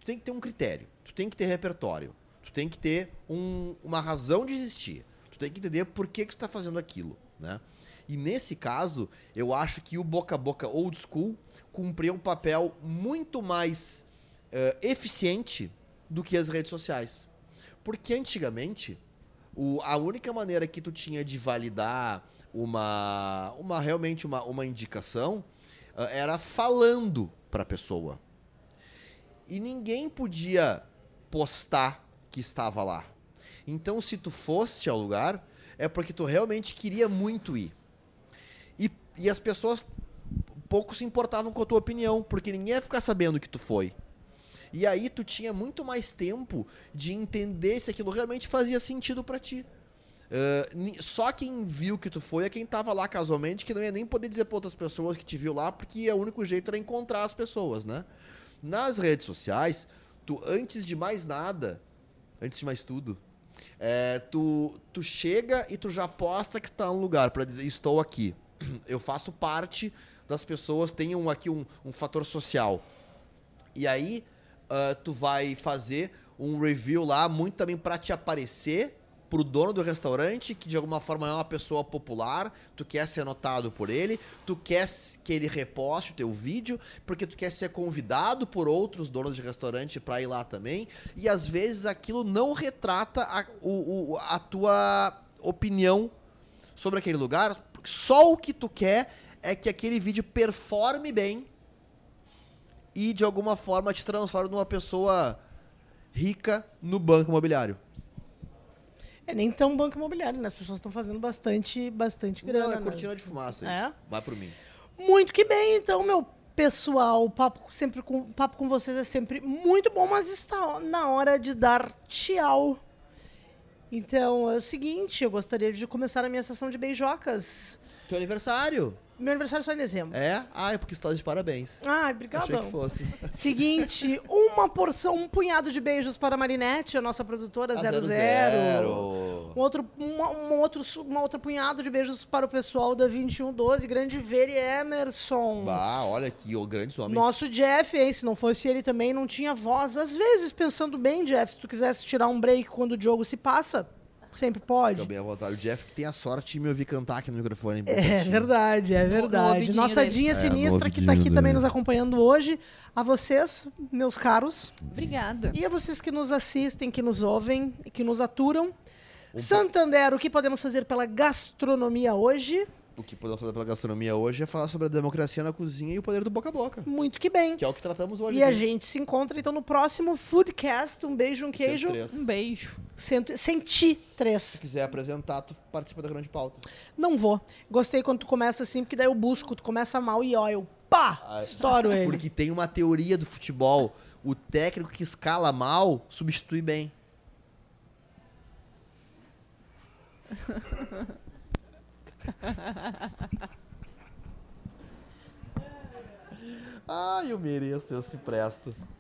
Tu tem que ter um critério, tu tem que ter repertório, tu tem que ter um- uma razão de existir, tu tem que entender por que, que tu tá fazendo aquilo, né? E nesse caso, eu acho que o boca a boca old school cumpria um papel muito mais eh, eficiente do que as redes sociais. Porque antigamente, o- a única maneira que tu tinha de validar uma, uma realmente uma, uma indicação eh, era falando para a pessoa. E ninguém podia postar que estava lá. Então, se tu fosse ao lugar, é porque tu realmente queria muito ir. E, e as pessoas pouco se importavam com a tua opinião, porque ninguém ia ficar sabendo que tu foi. E aí tu tinha muito mais tempo de entender se aquilo realmente fazia sentido pra ti. Ni- só quem viu que tu foi é quem tava lá casualmente, que não ia nem poder dizer pra outras pessoas que te viu lá, porque o único jeito era encontrar as pessoas, né? Nas redes sociais, tu, antes de mais nada, antes de mais tudo, é, tu, tu chega e tu já posta que tá num lugar pra dizer, estou aqui. <clears throat> Eu faço parte das pessoas, tenham aqui um, um fator social. E aí, ah, tu vai fazer um review lá, muito também pra te aparecer pro dono do restaurante, que de alguma forma é uma pessoa popular, tu quer ser notado por ele, tu quer que ele reposte o teu vídeo, porque tu quer ser convidado por outros donos de restaurante pra ir lá também, e às vezes aquilo não retrata a, o- o- a tua opinião sobre aquele lugar, só o que tu quer é que aquele vídeo performe bem e de alguma forma te transforme numa pessoa rica no banco imobiliário. É nem tão banco imobiliário, né? As pessoas estão fazendo bastante, bastante grana. Não, é nas- cortina de fumaça isso. É? Vai por mim. Muito que bem, então, meu pessoal. O papo, sempre com, o papo com vocês é sempre muito bom, mas está na hora de dar tchau. Então, é o seguinte, eu gostaria de começar a minha sessão de beijocas. Teu aniversário. Meu aniversário é só em dezembro. É? Ah, é porque está de parabéns. Ai, obrigada. Achei que fosse. <laughs> Seguinte, uma porção, um punhado de beijos para a Marinette, a nossa produtora A 00. zero. Um outro, uma, um outro, uma outra punhado de beijos para o pessoal da 2112, Grande Ver e Emerson. Bah, olha aqui, o grandes homens. Nosso Jeff, hein? Se não fosse ele também, não tinha voz. Às vezes, pensando bem, Jeff, se tu quisesse tirar um break quando o Diogo se passa, sempre pode. Fica bem à vontade. O Jeff que tem a sorte de me ouvir cantar aqui no microfone. É verdade, é no verdade. ouvidinho Nossa dele. Dinha É, no Sinistra, que tá aqui ouvidinho também dele. nos acompanhando hoje. A vocês, meus caros. Obrigada. E a vocês que nos assistem, que nos ouvem e que nos aturam. Santander, o que podemos fazer pela gastronomia hoje? O que podemos fazer pela gastronomia hoje é falar sobre a democracia na cozinha e o poder do boca a boca. Muito que bem. Que é o que tratamos hoje. E a aqui. gente se encontra então no próximo Foodcast. Um beijo, um queijo. 103. Um beijo. Cento, senti três. Se quiser apresentar, tu participa da grande pauta. Não vou. Gostei quando tu começa assim, porque daí eu busco, tu começa mal e ó, eu pá, Ah, estouro ele. Porque tem uma teoria do futebol. O técnico que escala mal, substitui bem. <laughs> <laughs> Ah, eu mereço, eu se presto.